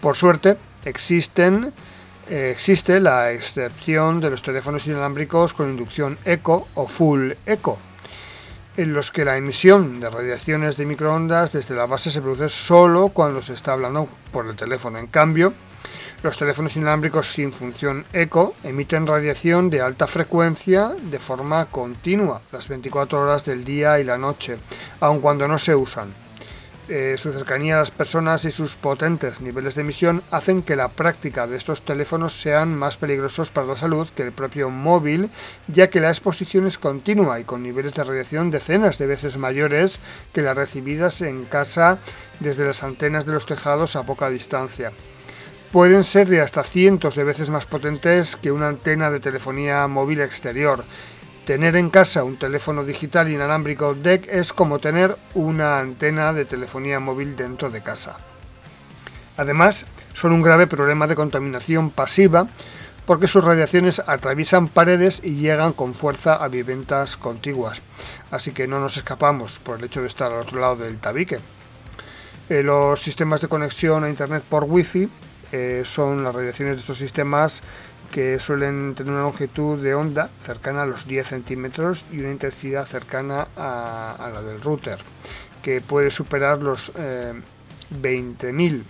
Por suerte, eh, existe la excepción de los teléfonos inalámbricos con inducción eco o full eco, en los que la emisión de radiaciones de microondas desde la base se produce solo cuando se está hablando por el teléfono. En cambio, Los teléfonos inalámbricos sin función eco emiten radiación de alta frecuencia de forma continua, las 24 horas del día y la noche, aun cuando no se usan. Eh, su cercanía a las personas y sus potentes niveles de emisión hacen que la práctica de estos teléfonos sean más peligrosos para la salud que el propio móvil, ya que la exposición es continua y con niveles de radiación decenas de veces mayores que las recibidas en casa desde las antenas de los tejados a poca distancia. Pueden ser de hasta cientos de veces más potentes que una antena de telefonía móvil exterior, Tener en casa un teléfono digital inalámbrico DEC es como tener una antena de telefonía móvil dentro de casa. Además, son un grave problema de contaminación pasiva porque sus radiaciones atraviesan paredes y llegan con fuerza a viviendas contiguas. Así que no nos escapamos por el hecho de estar al otro lado del tabique. Eh, los sistemas de conexión a Internet por Wi-Fi eh, son las radiaciones de estos sistemas que suelen tener una longitud de onda cercana a los 10 centímetros y una intensidad cercana a, la del router, que puede superar los 20.000 eh,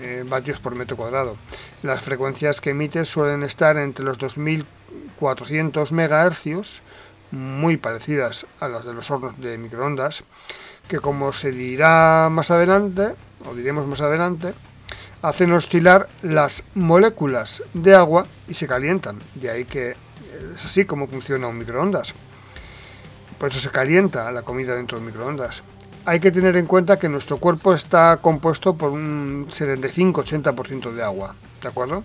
eh, vatios por metro cuadrado. Las frecuencias que emite suelen estar entre los 2.400 MHz, muy parecidas a las de los hornos de microondas, que como se dirá más adelante, o diremos más adelante, hacen oscilar las moléculas de agua y se calientan. De ahí que es así como funciona un microondas. Por eso se calienta la comida dentro del microondas. Hay que tener en cuenta que nuestro cuerpo está compuesto por un 75-80% de agua, ¿de acuerdo?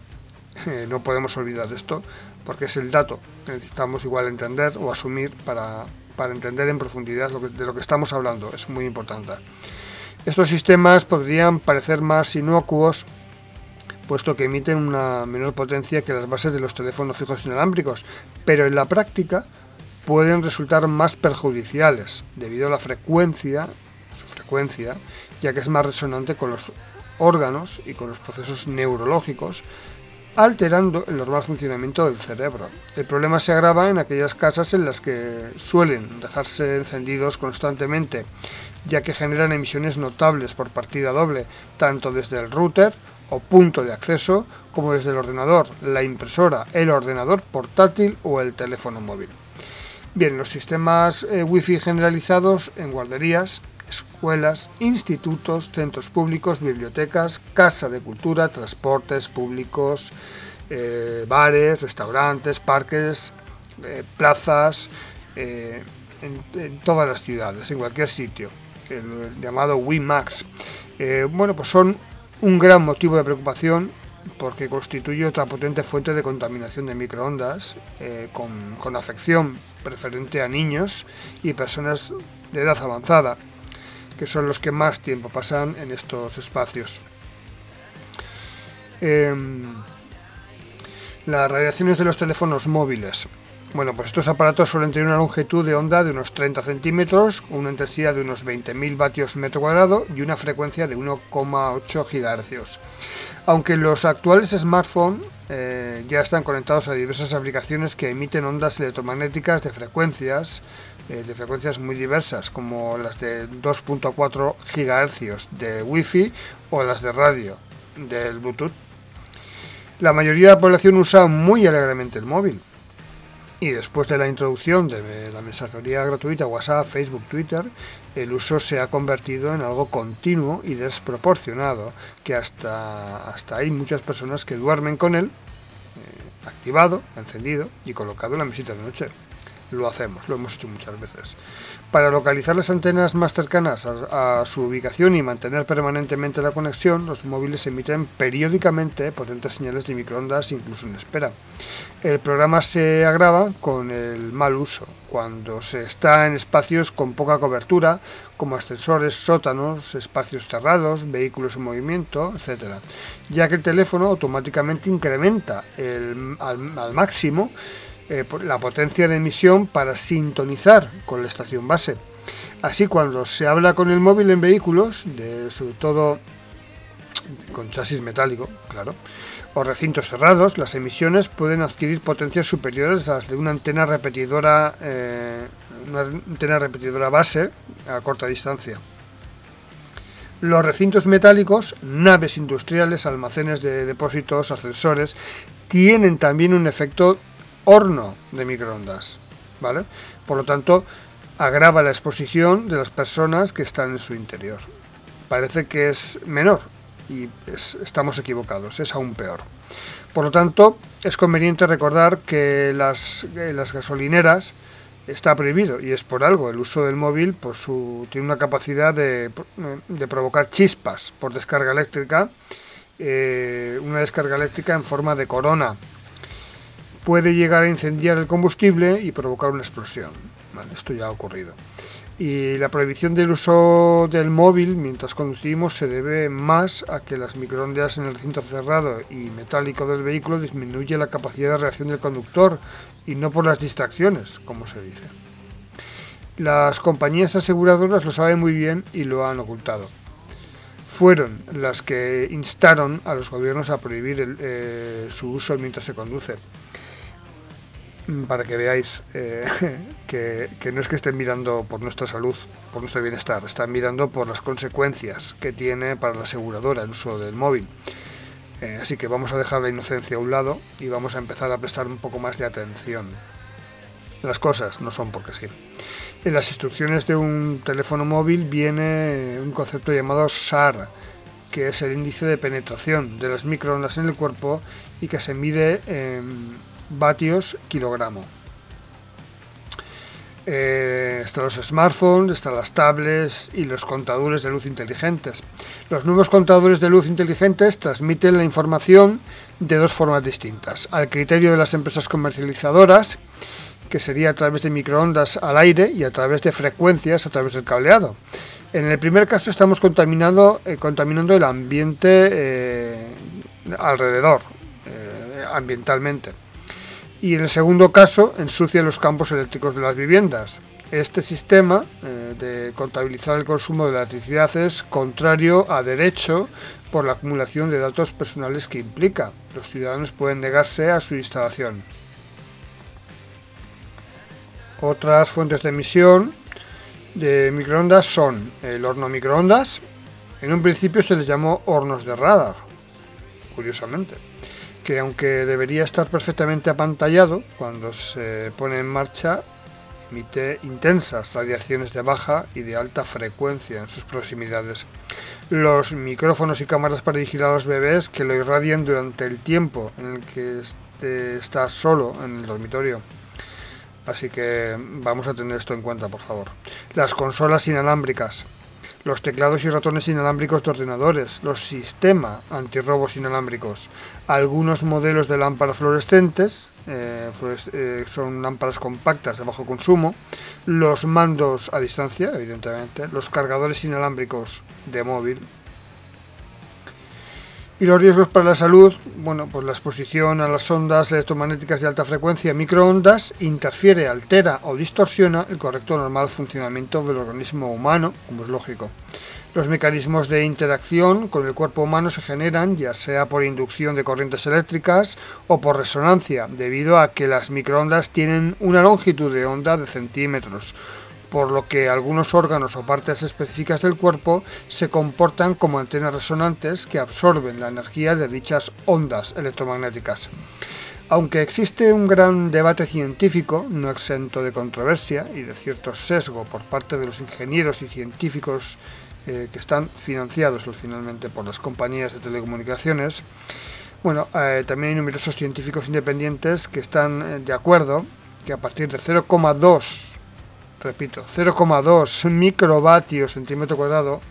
Eh, no podemos olvidar esto porque es el dato que necesitamos igual entender o asumir para, para entender en profundidad de lo que estamos hablando. Es muy importante. Estos sistemas podrían parecer más inocuos puesto que emiten una menor potencia que las bases de los teléfonos fijos inalámbricos, pero en la práctica pueden resultar más perjudiciales debido a la frecuencia, su frecuencia, ya que es más resonante con los órganos y con los procesos neurológicos, alterando el normal funcionamiento del cerebro. El problema se agrava en aquellas casas en las que suelen dejarse encendidos constantemente ya que generan emisiones notables por partida doble, tanto desde el router o punto de acceso como desde el ordenador, la impresora, el ordenador portátil o el teléfono móvil. Bien, los sistemas eh, Wi-Fi generalizados en guarderías, escuelas, institutos, centros públicos, bibliotecas, casa de cultura, transportes públicos, eh, bares, restaurantes, parques, eh, plazas, en todas las ciudades, en cualquier sitio el llamado WiMAX. Eh, bueno, pues son un gran motivo de preocupación porque constituye otra potente fuente de contaminación de microondas eh, con, afección preferente a niños y personas de edad avanzada, que son los que más tiempo pasan en estos espacios. Em, las radiaciones de los teléfonos móviles. Bueno, pues estos aparatos suelen tener una longitud de onda de unos 30 centímetros, una intensidad de unos 20.000 vatios metro cuadrado y una frecuencia de 1,8 GHz. Aunque los actuales smartphones eh, ya están conectados a diversas aplicaciones que emiten ondas electromagnéticas de frecuencias, eh, de frecuencias muy diversas, como las de 2.4 GHz de Wi-Fi o las de radio del Bluetooth. La mayoría de la población usa muy alegremente el móvil y después de la introducción de la mensajería gratuita WhatsApp, Facebook, Twitter, el uso se ha convertido en algo continuo y desproporcionado, que hasta, hasta hay muchas personas que duermen con él eh, activado, encendido y colocado en la mesita de noche. Lo hacemos, lo hemos hecho muchas veces. Para localizar las antenas más cercanas a, su ubicación y mantener permanentemente la conexión, los móviles emiten periódicamente potentes señales de microondas incluso en espera. El programa se agrava con el mal uso, cuando se está en espacios con poca cobertura, como ascensores, sótanos, espacios cerrados, vehículos en movimiento, etc. Ya que el teléfono automáticamente incrementa al máximo eh, la potencia de emisión para sintonizar con la estación base. Así cuando se habla con el móvil en vehículos, sobre todo con chasis metálico, claro, o recintos cerrados, las emisiones pueden adquirir potencias superiores a las de una antena repetidora, eh, una antena repetidora base a corta distancia. Los recintos metálicos, naves industriales, almacenes de depósitos, ascensores, tienen también un efecto horno de microondas, ¿vale? Por lo tanto, agrava la exposición de las personas que están en su interior. Parece que es menor y estamos equivocados, es aún peor. Por lo tanto, es conveniente recordar que las, gasolineras está prohibido y es por algo. El uso del móvil pues, su, tiene una capacidad de, provocar chispas por descarga eléctrica, eh, una descarga eléctrica en forma de corona. Puede llegar a incendiar el combustible y provocar una explosión. esto ya ha ocurrido. Y la prohibición del uso del móvil mientras conducimos se debe más a que las microondas en el recinto cerrado y metálico del vehículo disminuye la capacidad de reacción del conductor y no por las distracciones, como se dice. Las compañías aseguradoras lo saben muy bien y lo han ocultado. Fueron las que instaron a los gobiernos a prohibir eh, su uso mientras se conduce para que veáis eh, que, no es que estén mirando por nuestra salud, por nuestro bienestar, están mirando por las consecuencias que tiene para la aseguradora el uso del móvil. Eh, así que vamos a dejar la inocencia a un lado y vamos a empezar a prestar un poco más de atención. Las cosas no son porque sí. En las instrucciones de un teléfono móvil viene un concepto llamado SAR, que es el índice de penetración de las microondas en el cuerpo y que se mide en vatios kilogramo. Eh, están los smartphones, están las tablets y los contadores de luz inteligentes. Los nuevos contadores de luz inteligentes transmiten la información de dos formas distintas. Al criterio de las empresas comercializadoras, que sería a través de microondas al aire y a través de frecuencias a través del cableado. En el primer caso estamos contaminando, eh, contaminando el ambiente eh, alrededor, ambientalmente y en el segundo caso ensucia los campos eléctricos de las viviendas. Este sistema eh, de contabilizar el consumo de electricidad es contrario a derecho por la acumulación de datos personales que implica. Los ciudadanos pueden negarse a su instalación. Otras fuentes de emisión de microondas son el horno microondas. En un principio se les llamó hornos de radar, curiosamente que aunque debería estar perfectamente apantallado, cuando se pone en marcha emite intensas radiaciones de baja y de alta frecuencia en sus proximidades. Los micrófonos y cámaras para vigilar a los bebés que lo irradian durante el tiempo en el que este está solo en el dormitorio. Así que vamos a tener esto en cuenta, por favor. Las consolas inalámbricas los teclados y ratones inalámbricos de ordenadores, los sistemas antirrobos inalámbricos, algunos modelos de lámparas fluorescentes, eh, eh, son lámparas compactas de bajo consumo, los mandos a distancia, evidentemente, los cargadores inalámbricos de móvil, y los riesgos para la salud, bueno, pues la exposición a las ondas electromagnéticas de alta frecuencia, microondas, interfiere, altera o distorsiona el correcto normal funcionamiento del organismo humano, como es lógico. Los mecanismos de interacción con el cuerpo humano se generan ya sea por inducción de corrientes eléctricas o por resonancia, debido a que las microondas tienen una longitud de onda de centímetros, por lo que algunos órganos o partes específicas del cuerpo se comportan como antenas resonantes que absorben la energía de dichas ondas electromagnéticas. Aunque existe un gran debate científico, no exento de controversia y de cierto sesgo por parte de los ingenieros y científicos eh, que están financiados finalmente por las compañías de telecomunicaciones, bueno, eh, también hay numerosos científicos independientes que están eh, de acuerdo que a partir de 0,2 repito, 0,2 microvatios centímetro cuadrado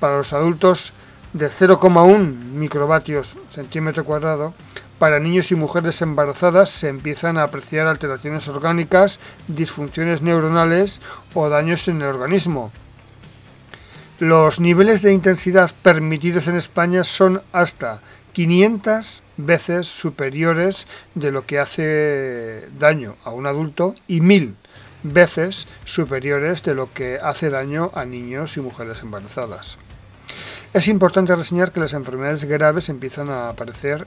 para los adultos de 0,1 microvatios centímetro cuadrado para niños y mujeres embarazadas se empiezan a apreciar alteraciones orgánicas, disfunciones neuronales o daños en el organismo. Los niveles de intensidad permitidos en España son hasta 500 veces superiores de lo que hace daño a un adulto y 1000 veces superiores de lo que hace daño a niños y mujeres embarazadas. Es importante reseñar que las enfermedades graves empiezan a aparecer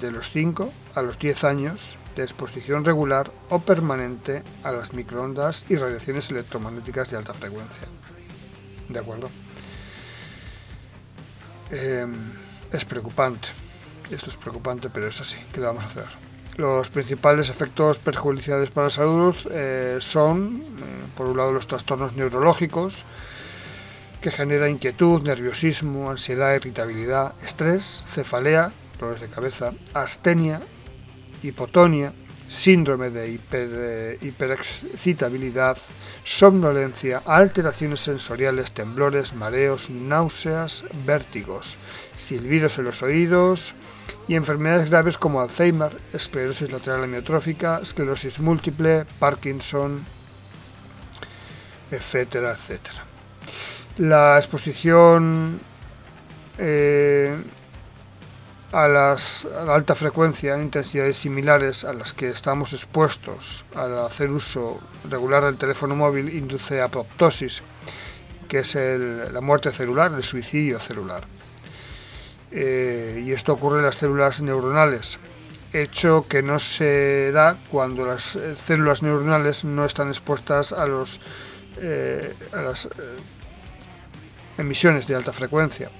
de los 5 a los 10 años de exposición regular o permanente a las microondas y radiaciones electromagnéticas de alta frecuencia. ¿De acuerdo? em, es preocupante. Esto es preocupante, pero es así. ¿Qué le vamos a hacer? Los principales efectos perjudiciales para la salud eh, son, eh, por un lado, los trastornos neurológicos, que genera inquietud, nerviosismo, ansiedad, irritabilidad, estrés, cefalea, dolores de cabeza, astenia, hipotonia, síndrome de hiper, eh, hiperexcitabilidad, somnolencia, alteraciones sensoriales, temblores, mareos, náuseas, vértigos, silbidos en los oídos y enfermedades graves como Alzheimer, esclerosis lateral amiotrófica, esclerosis múltiple, Parkinson, etcétera, etcétera. La exposición eh, a, las, la alta frecuencia en intensidades similares a las que estamos expuestos al hacer uso regular del teléfono móvil induce apoptosis, que es la muerte celular, el suicidio celular. Eh, y esto ocurre en las células neuronales, hecho que no se da cuando las eh, células neuronales no están expuestas a, los, eh, a las emisiones de alta frecuencia.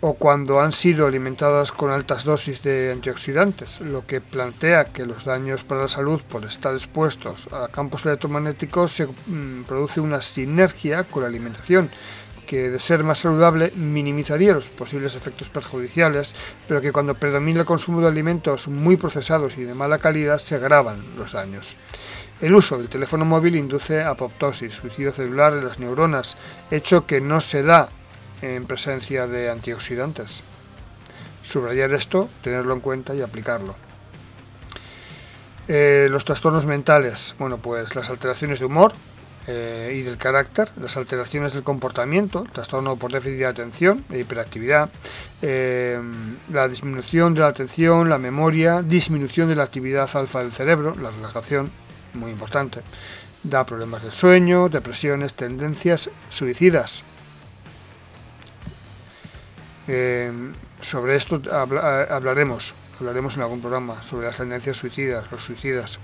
O cuando han sido alimentadas con altas dosis de antioxidantes, lo que plantea que los daños para la salud por estar expuestos a campos electromagnéticos se mm, produce una sinergia con la alimentación que de ser más saludable minimizaría los posibles efectos perjudiciales, pero que cuando predomina el consumo de alimentos muy procesados y de mala calidad se agravan los daños. El uso del teléfono móvil induce apoptosis, suicidio celular en las neuronas, hecho que no se da en presencia de antioxidantes. Subrayar esto, tenerlo en cuenta y aplicarlo. Eh, los trastornos mentales, bueno, pues las alteraciones de humor eh, y del carácter, las alteraciones del comportamiento, trastorno por déficit de atención e hiperactividad, eh, la disminución de la atención, la memoria, disminución de la actividad alfa del cerebro, la relajación, muy importante, da problemas de sueño, depresiones, tendencias suicidas, eh, sobre esto hablaremos, hablaremos en algún programa, sobre las tendencias suicidas, los suicidas.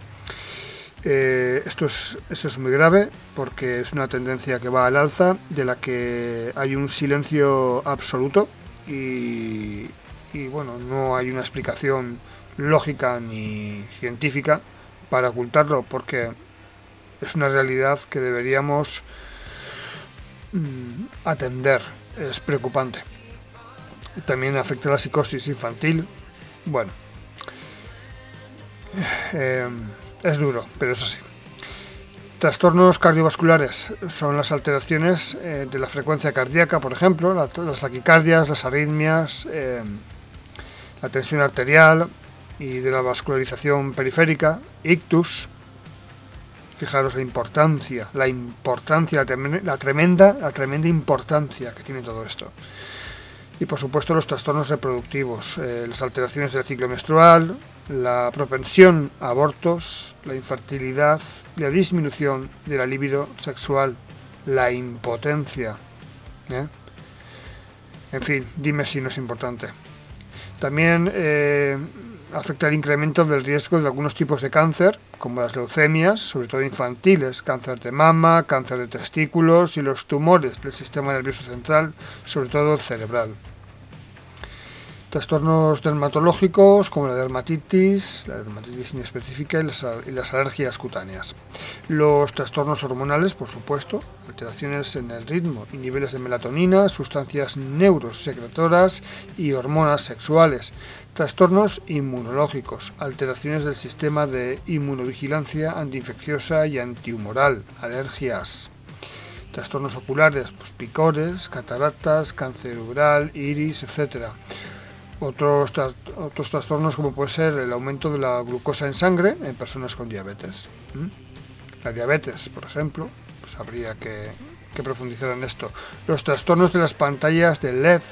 Eh, esto, es, esto es muy grave porque es una tendencia que va al alza, de la que hay un silencio absoluto y, bueno, no hay una explicación lógica ni científica para ocultarlo porque es una realidad que deberíamos mm, atender. Es preocupante. También afecta la psicosis infantil. Bueno, eh, es duro, pero es así. Trastornos cardiovasculares son las alteraciones eh, de la frecuencia cardíaca, por ejemplo, las taquicardias, las arritmias, eh, la tensión arterial y de la vascularización periférica, ictus. Fijaros la importancia, la importancia, la tremenda, la tremenda importancia que tiene todo esto y por supuesto los trastornos reproductivos, eh, las alteraciones del ciclo menstrual, la propensión a abortos, la infertilidad, la disminución de la libido sexual, la impotencia. ¿eh? En fin, dime si no es importante. También eh, afecta el incremento del riesgo de algunos tipos de cáncer, como las leucemias, sobre todo infantiles, cáncer de mama, cáncer de testículos y los tumores del sistema nervioso central, sobre todo cerebral. Trastornos dermatológicos como la dermatitis, la dermatitis inespecífica y las, alergias cutáneas. Los trastornos hormonales, por supuesto, alteraciones en el ritmo y niveles de melatonina, sustancias neurosecretoras y hormonas sexuales. Trastornos inmunológicos, alteraciones del sistema de inmunovigilancia antiinfecciosa y antihumoral, alergias. Trastornos oculares, pues picores, cataratas, cáncer cerebral, iris, etc otros, otros trastornos como puede ser el aumento de la glucosa en sangre en personas con diabetes. La diabetes, por ejemplo, pues habría que, profundizar en esto. Los trastornos de las pantallas de LED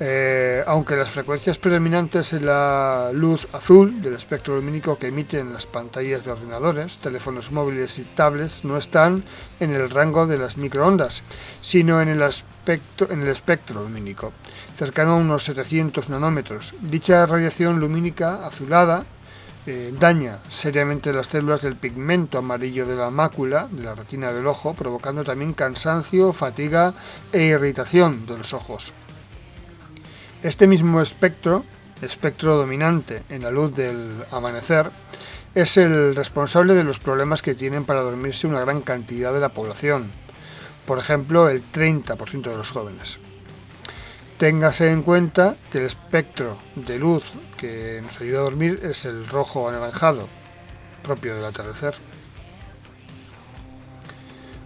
eh, aunque las frecuencias predominantes en la luz azul del espectro lumínico que emiten las pantallas de ordenadores, teléfonos móviles y tablets no están en el rango de las microondas, sino en el, aspecto, en el espectro lumínico, cercano a unos 700 nanómetros. Dicha radiación lumínica azulada eh, daña seriamente las células del pigmento amarillo de la mácula, de la retina del ojo, provocando también cansancio, fatiga e irritación de los ojos. Este mismo espectro, espectro dominante en la luz del amanecer, es el responsable de los problemas que tienen para dormirse una gran cantidad de la población, por ejemplo el 30% de los jóvenes. Téngase en cuenta que el espectro de luz que nos ayuda a dormir es el rojo anaranjado, propio del atardecer.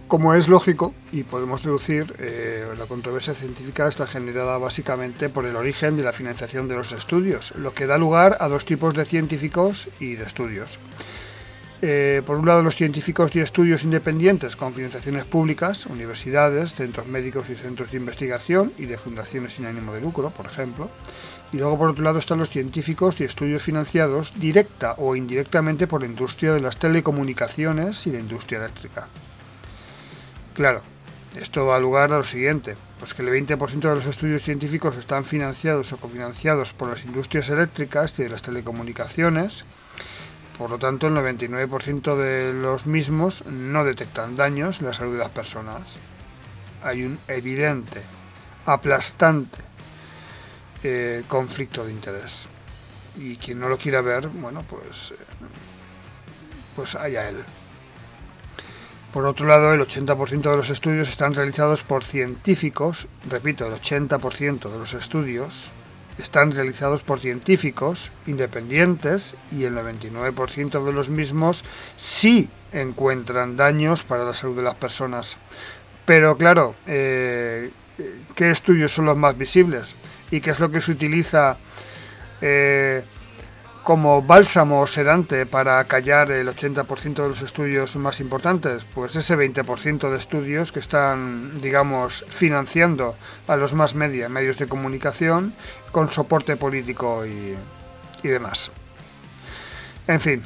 Como es lógico, y podemos deducir, eh, la controversia científica está generada básicamente por el origen de la financiación de los estudios, lo que da lugar a dos tipos de científicos y de estudios. Eh, por un lado, los científicos y estudios independientes con financiaciones públicas, universidades, centros médicos y centros de investigación y de fundaciones sin ánimo de lucro, por ejemplo. Y luego, por otro lado, están los científicos y estudios financiados directa o indirectamente por la industria de las telecomunicaciones y la industria eléctrica. Claro, esto da lugar a lo siguiente, pues que el 20% de los estudios científicos están financiados o cofinanciados por las industrias eléctricas y de las telecomunicaciones, por lo tanto el 99% de los mismos no detectan daños en la salud de las personas. Hay un evidente, aplastante eh, conflicto de interés. Y quien no lo quiera ver, bueno, pues, eh, pues allá él. Por otro lado, el 80% de los estudios están realizados por científicos, repito, el 80% de los estudios están realizados por científicos independientes y el 99% de los mismos sí encuentran daños para la salud de las personas. Pero claro, eh, ¿qué estudios son los más visibles? ¿Y qué es lo que se utiliza eh, como bálsamo sedante para callar el 80% de los estudios más importantes? Pues ese 20% de estudios que están, digamos, financiando a los más media, medios de comunicación con soporte político y, y demás. En fin,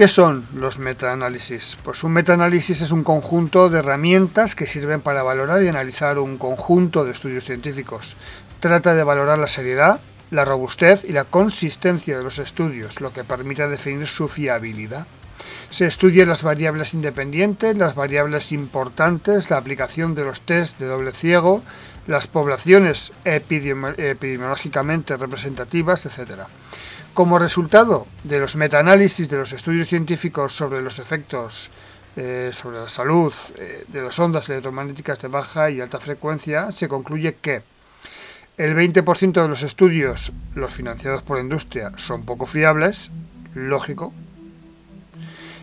¿Qué son los metaanálisis? Pues un metaanálisis es un conjunto de herramientas que sirven para valorar y analizar un conjunto de estudios científicos. Trata de valorar la seriedad, la robustez y la consistencia de los estudios, lo que permite definir su fiabilidad. Se estudian las variables independientes, las variables importantes, la aplicación de los test de doble ciego, las poblaciones epidemiológicamente representativas, etc. Como resultado de los metaanálisis de los estudios científicos sobre los efectos eh, sobre la salud eh, de las ondas electromagnéticas de baja y alta frecuencia, se concluye que el 20% de los estudios, los financiados por la industria, son poco fiables, lógico.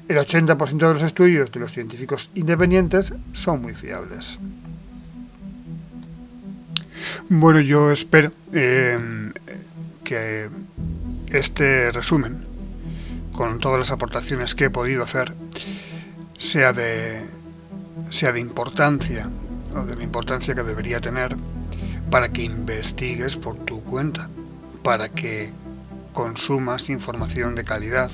El 80% de los estudios de los científicos independientes son muy fiables. Bueno, yo espero eh, que este resumen, con todas las aportaciones que he podido hacer, sea de, sea de importancia, o de la importancia que debería tener para que investigues por tu cuenta, para que consumas información de calidad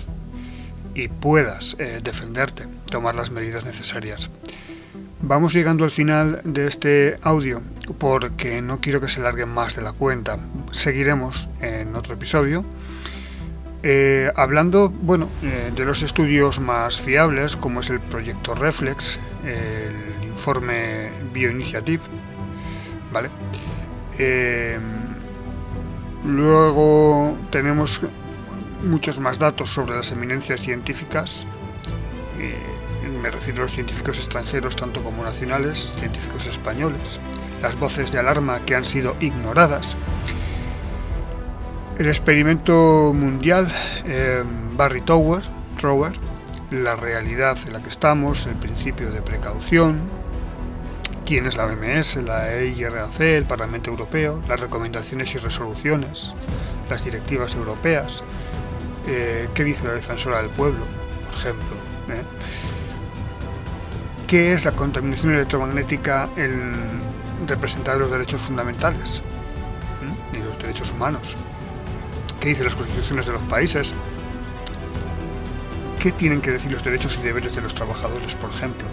y puedas eh, defenderte, tomar las medidas necesarias. Vamos llegando al final de este audio porque no quiero que se largue más de la cuenta. Seguiremos en otro episodio. Eh, hablando bueno, eh, de los estudios más fiables, como es el proyecto Reflex, el informe Bioinitiative, ¿vale? Eh, luego tenemos muchos más datos sobre las eminencias científicas. me refiero a los científicos extranjeros tanto como nacionales, científicos españoles, las voces de alarma que han sido ignoradas. El experimento mundial eh, Barry Tower, Trower, la realidad en la que estamos, el principio de precaución, quién es la OMS, la EIRAC, el Parlamento Europeo, las recomendaciones y resoluciones, las directivas europeas, eh, qué dice la defensora del pueblo, por ejemplo. ¿eh? ¿Qué es la contaminación electromagnética en representar los derechos fundamentales y los derechos humanos? ¿Qué dicen las constituciones de los países? ¿Qué tienen que decir los derechos y deberes de los trabajadores, por ejemplo?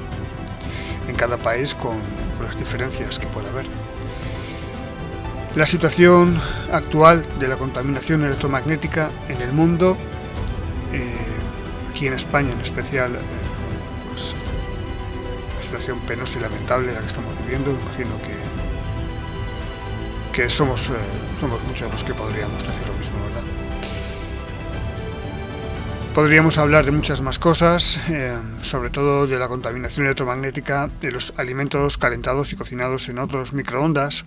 En cada país con, las diferencias que puede haber. La situación actual de la contaminación electromagnética en el mundo, eh, aquí en España en especial, eh, pues, una situación penosa y lamentable la que estamos viviendo, imagino que, que somos, eh, somos muchos los que podríamos decir lo mismo, ¿verdad? Podríamos hablar de muchas más cosas, eh, sobre todo de la contaminación electromagnética de los alimentos calentados y cocinados en otros microondas,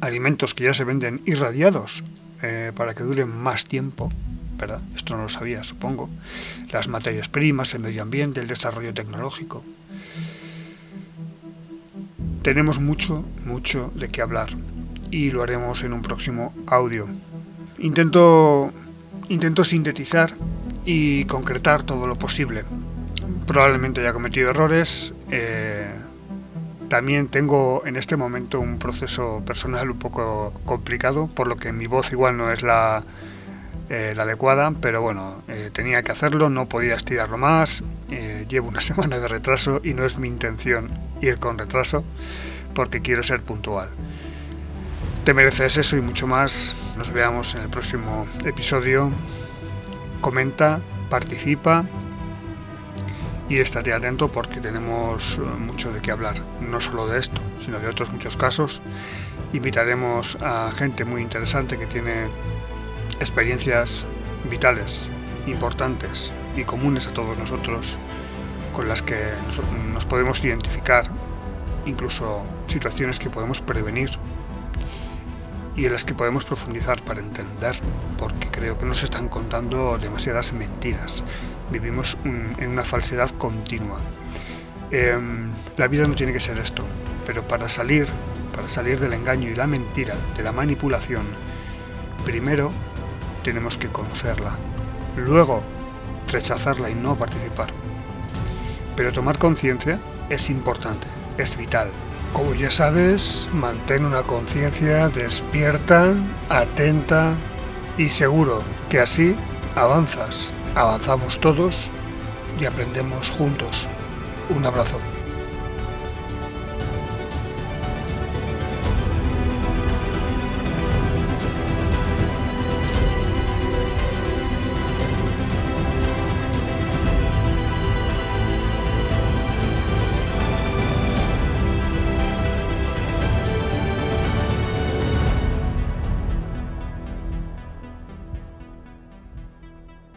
alimentos que ya se venden irradiados eh, para que duren más tiempo, ¿verdad? Esto no lo sabía, supongo. Las materias primas, el medio ambiente, el desarrollo tecnológico. Tenemos mucho, mucho de qué hablar y lo haremos en un próximo audio. Intento, intento sintetizar y concretar todo lo posible. Probablemente haya cometido errores. Eh, también tengo en este momento un proceso personal un poco complicado, por lo que mi voz igual no es la, eh, adecuada, pero bueno, eh, tenía que hacerlo, no podía estirarlo más. llevo una semana de retraso y no es mi intención ir con retraso porque quiero ser puntual. Te mereces eso y mucho más. Nos veamos en el próximo episodio. Comenta, participa y estaré atento porque tenemos eh, mucho de qué hablar, no solo de esto, sino de otros muchos casos. Invitaremos a gente muy interesante que tiene experiencias vitales, importantes y comunes a todos nosotros, con las que nos podemos identificar incluso situaciones que podemos prevenir y en las que podemos profundizar para entender, porque creo que nos están contando demasiadas mentiras. Vivimos en una falsedad continua. Em, la vida no tiene que ser esto, pero para salir, para salir del engaño y la mentira, de la manipulación, primero tenemos que conocerla, luego rechazarla y no participar. Pero tomar conciencia es importante es vital. Como ya sabes, mantén una conciencia despierta, atenta y seguro que así avanzas, avanzamos todos y aprendemos juntos. Un abrazo.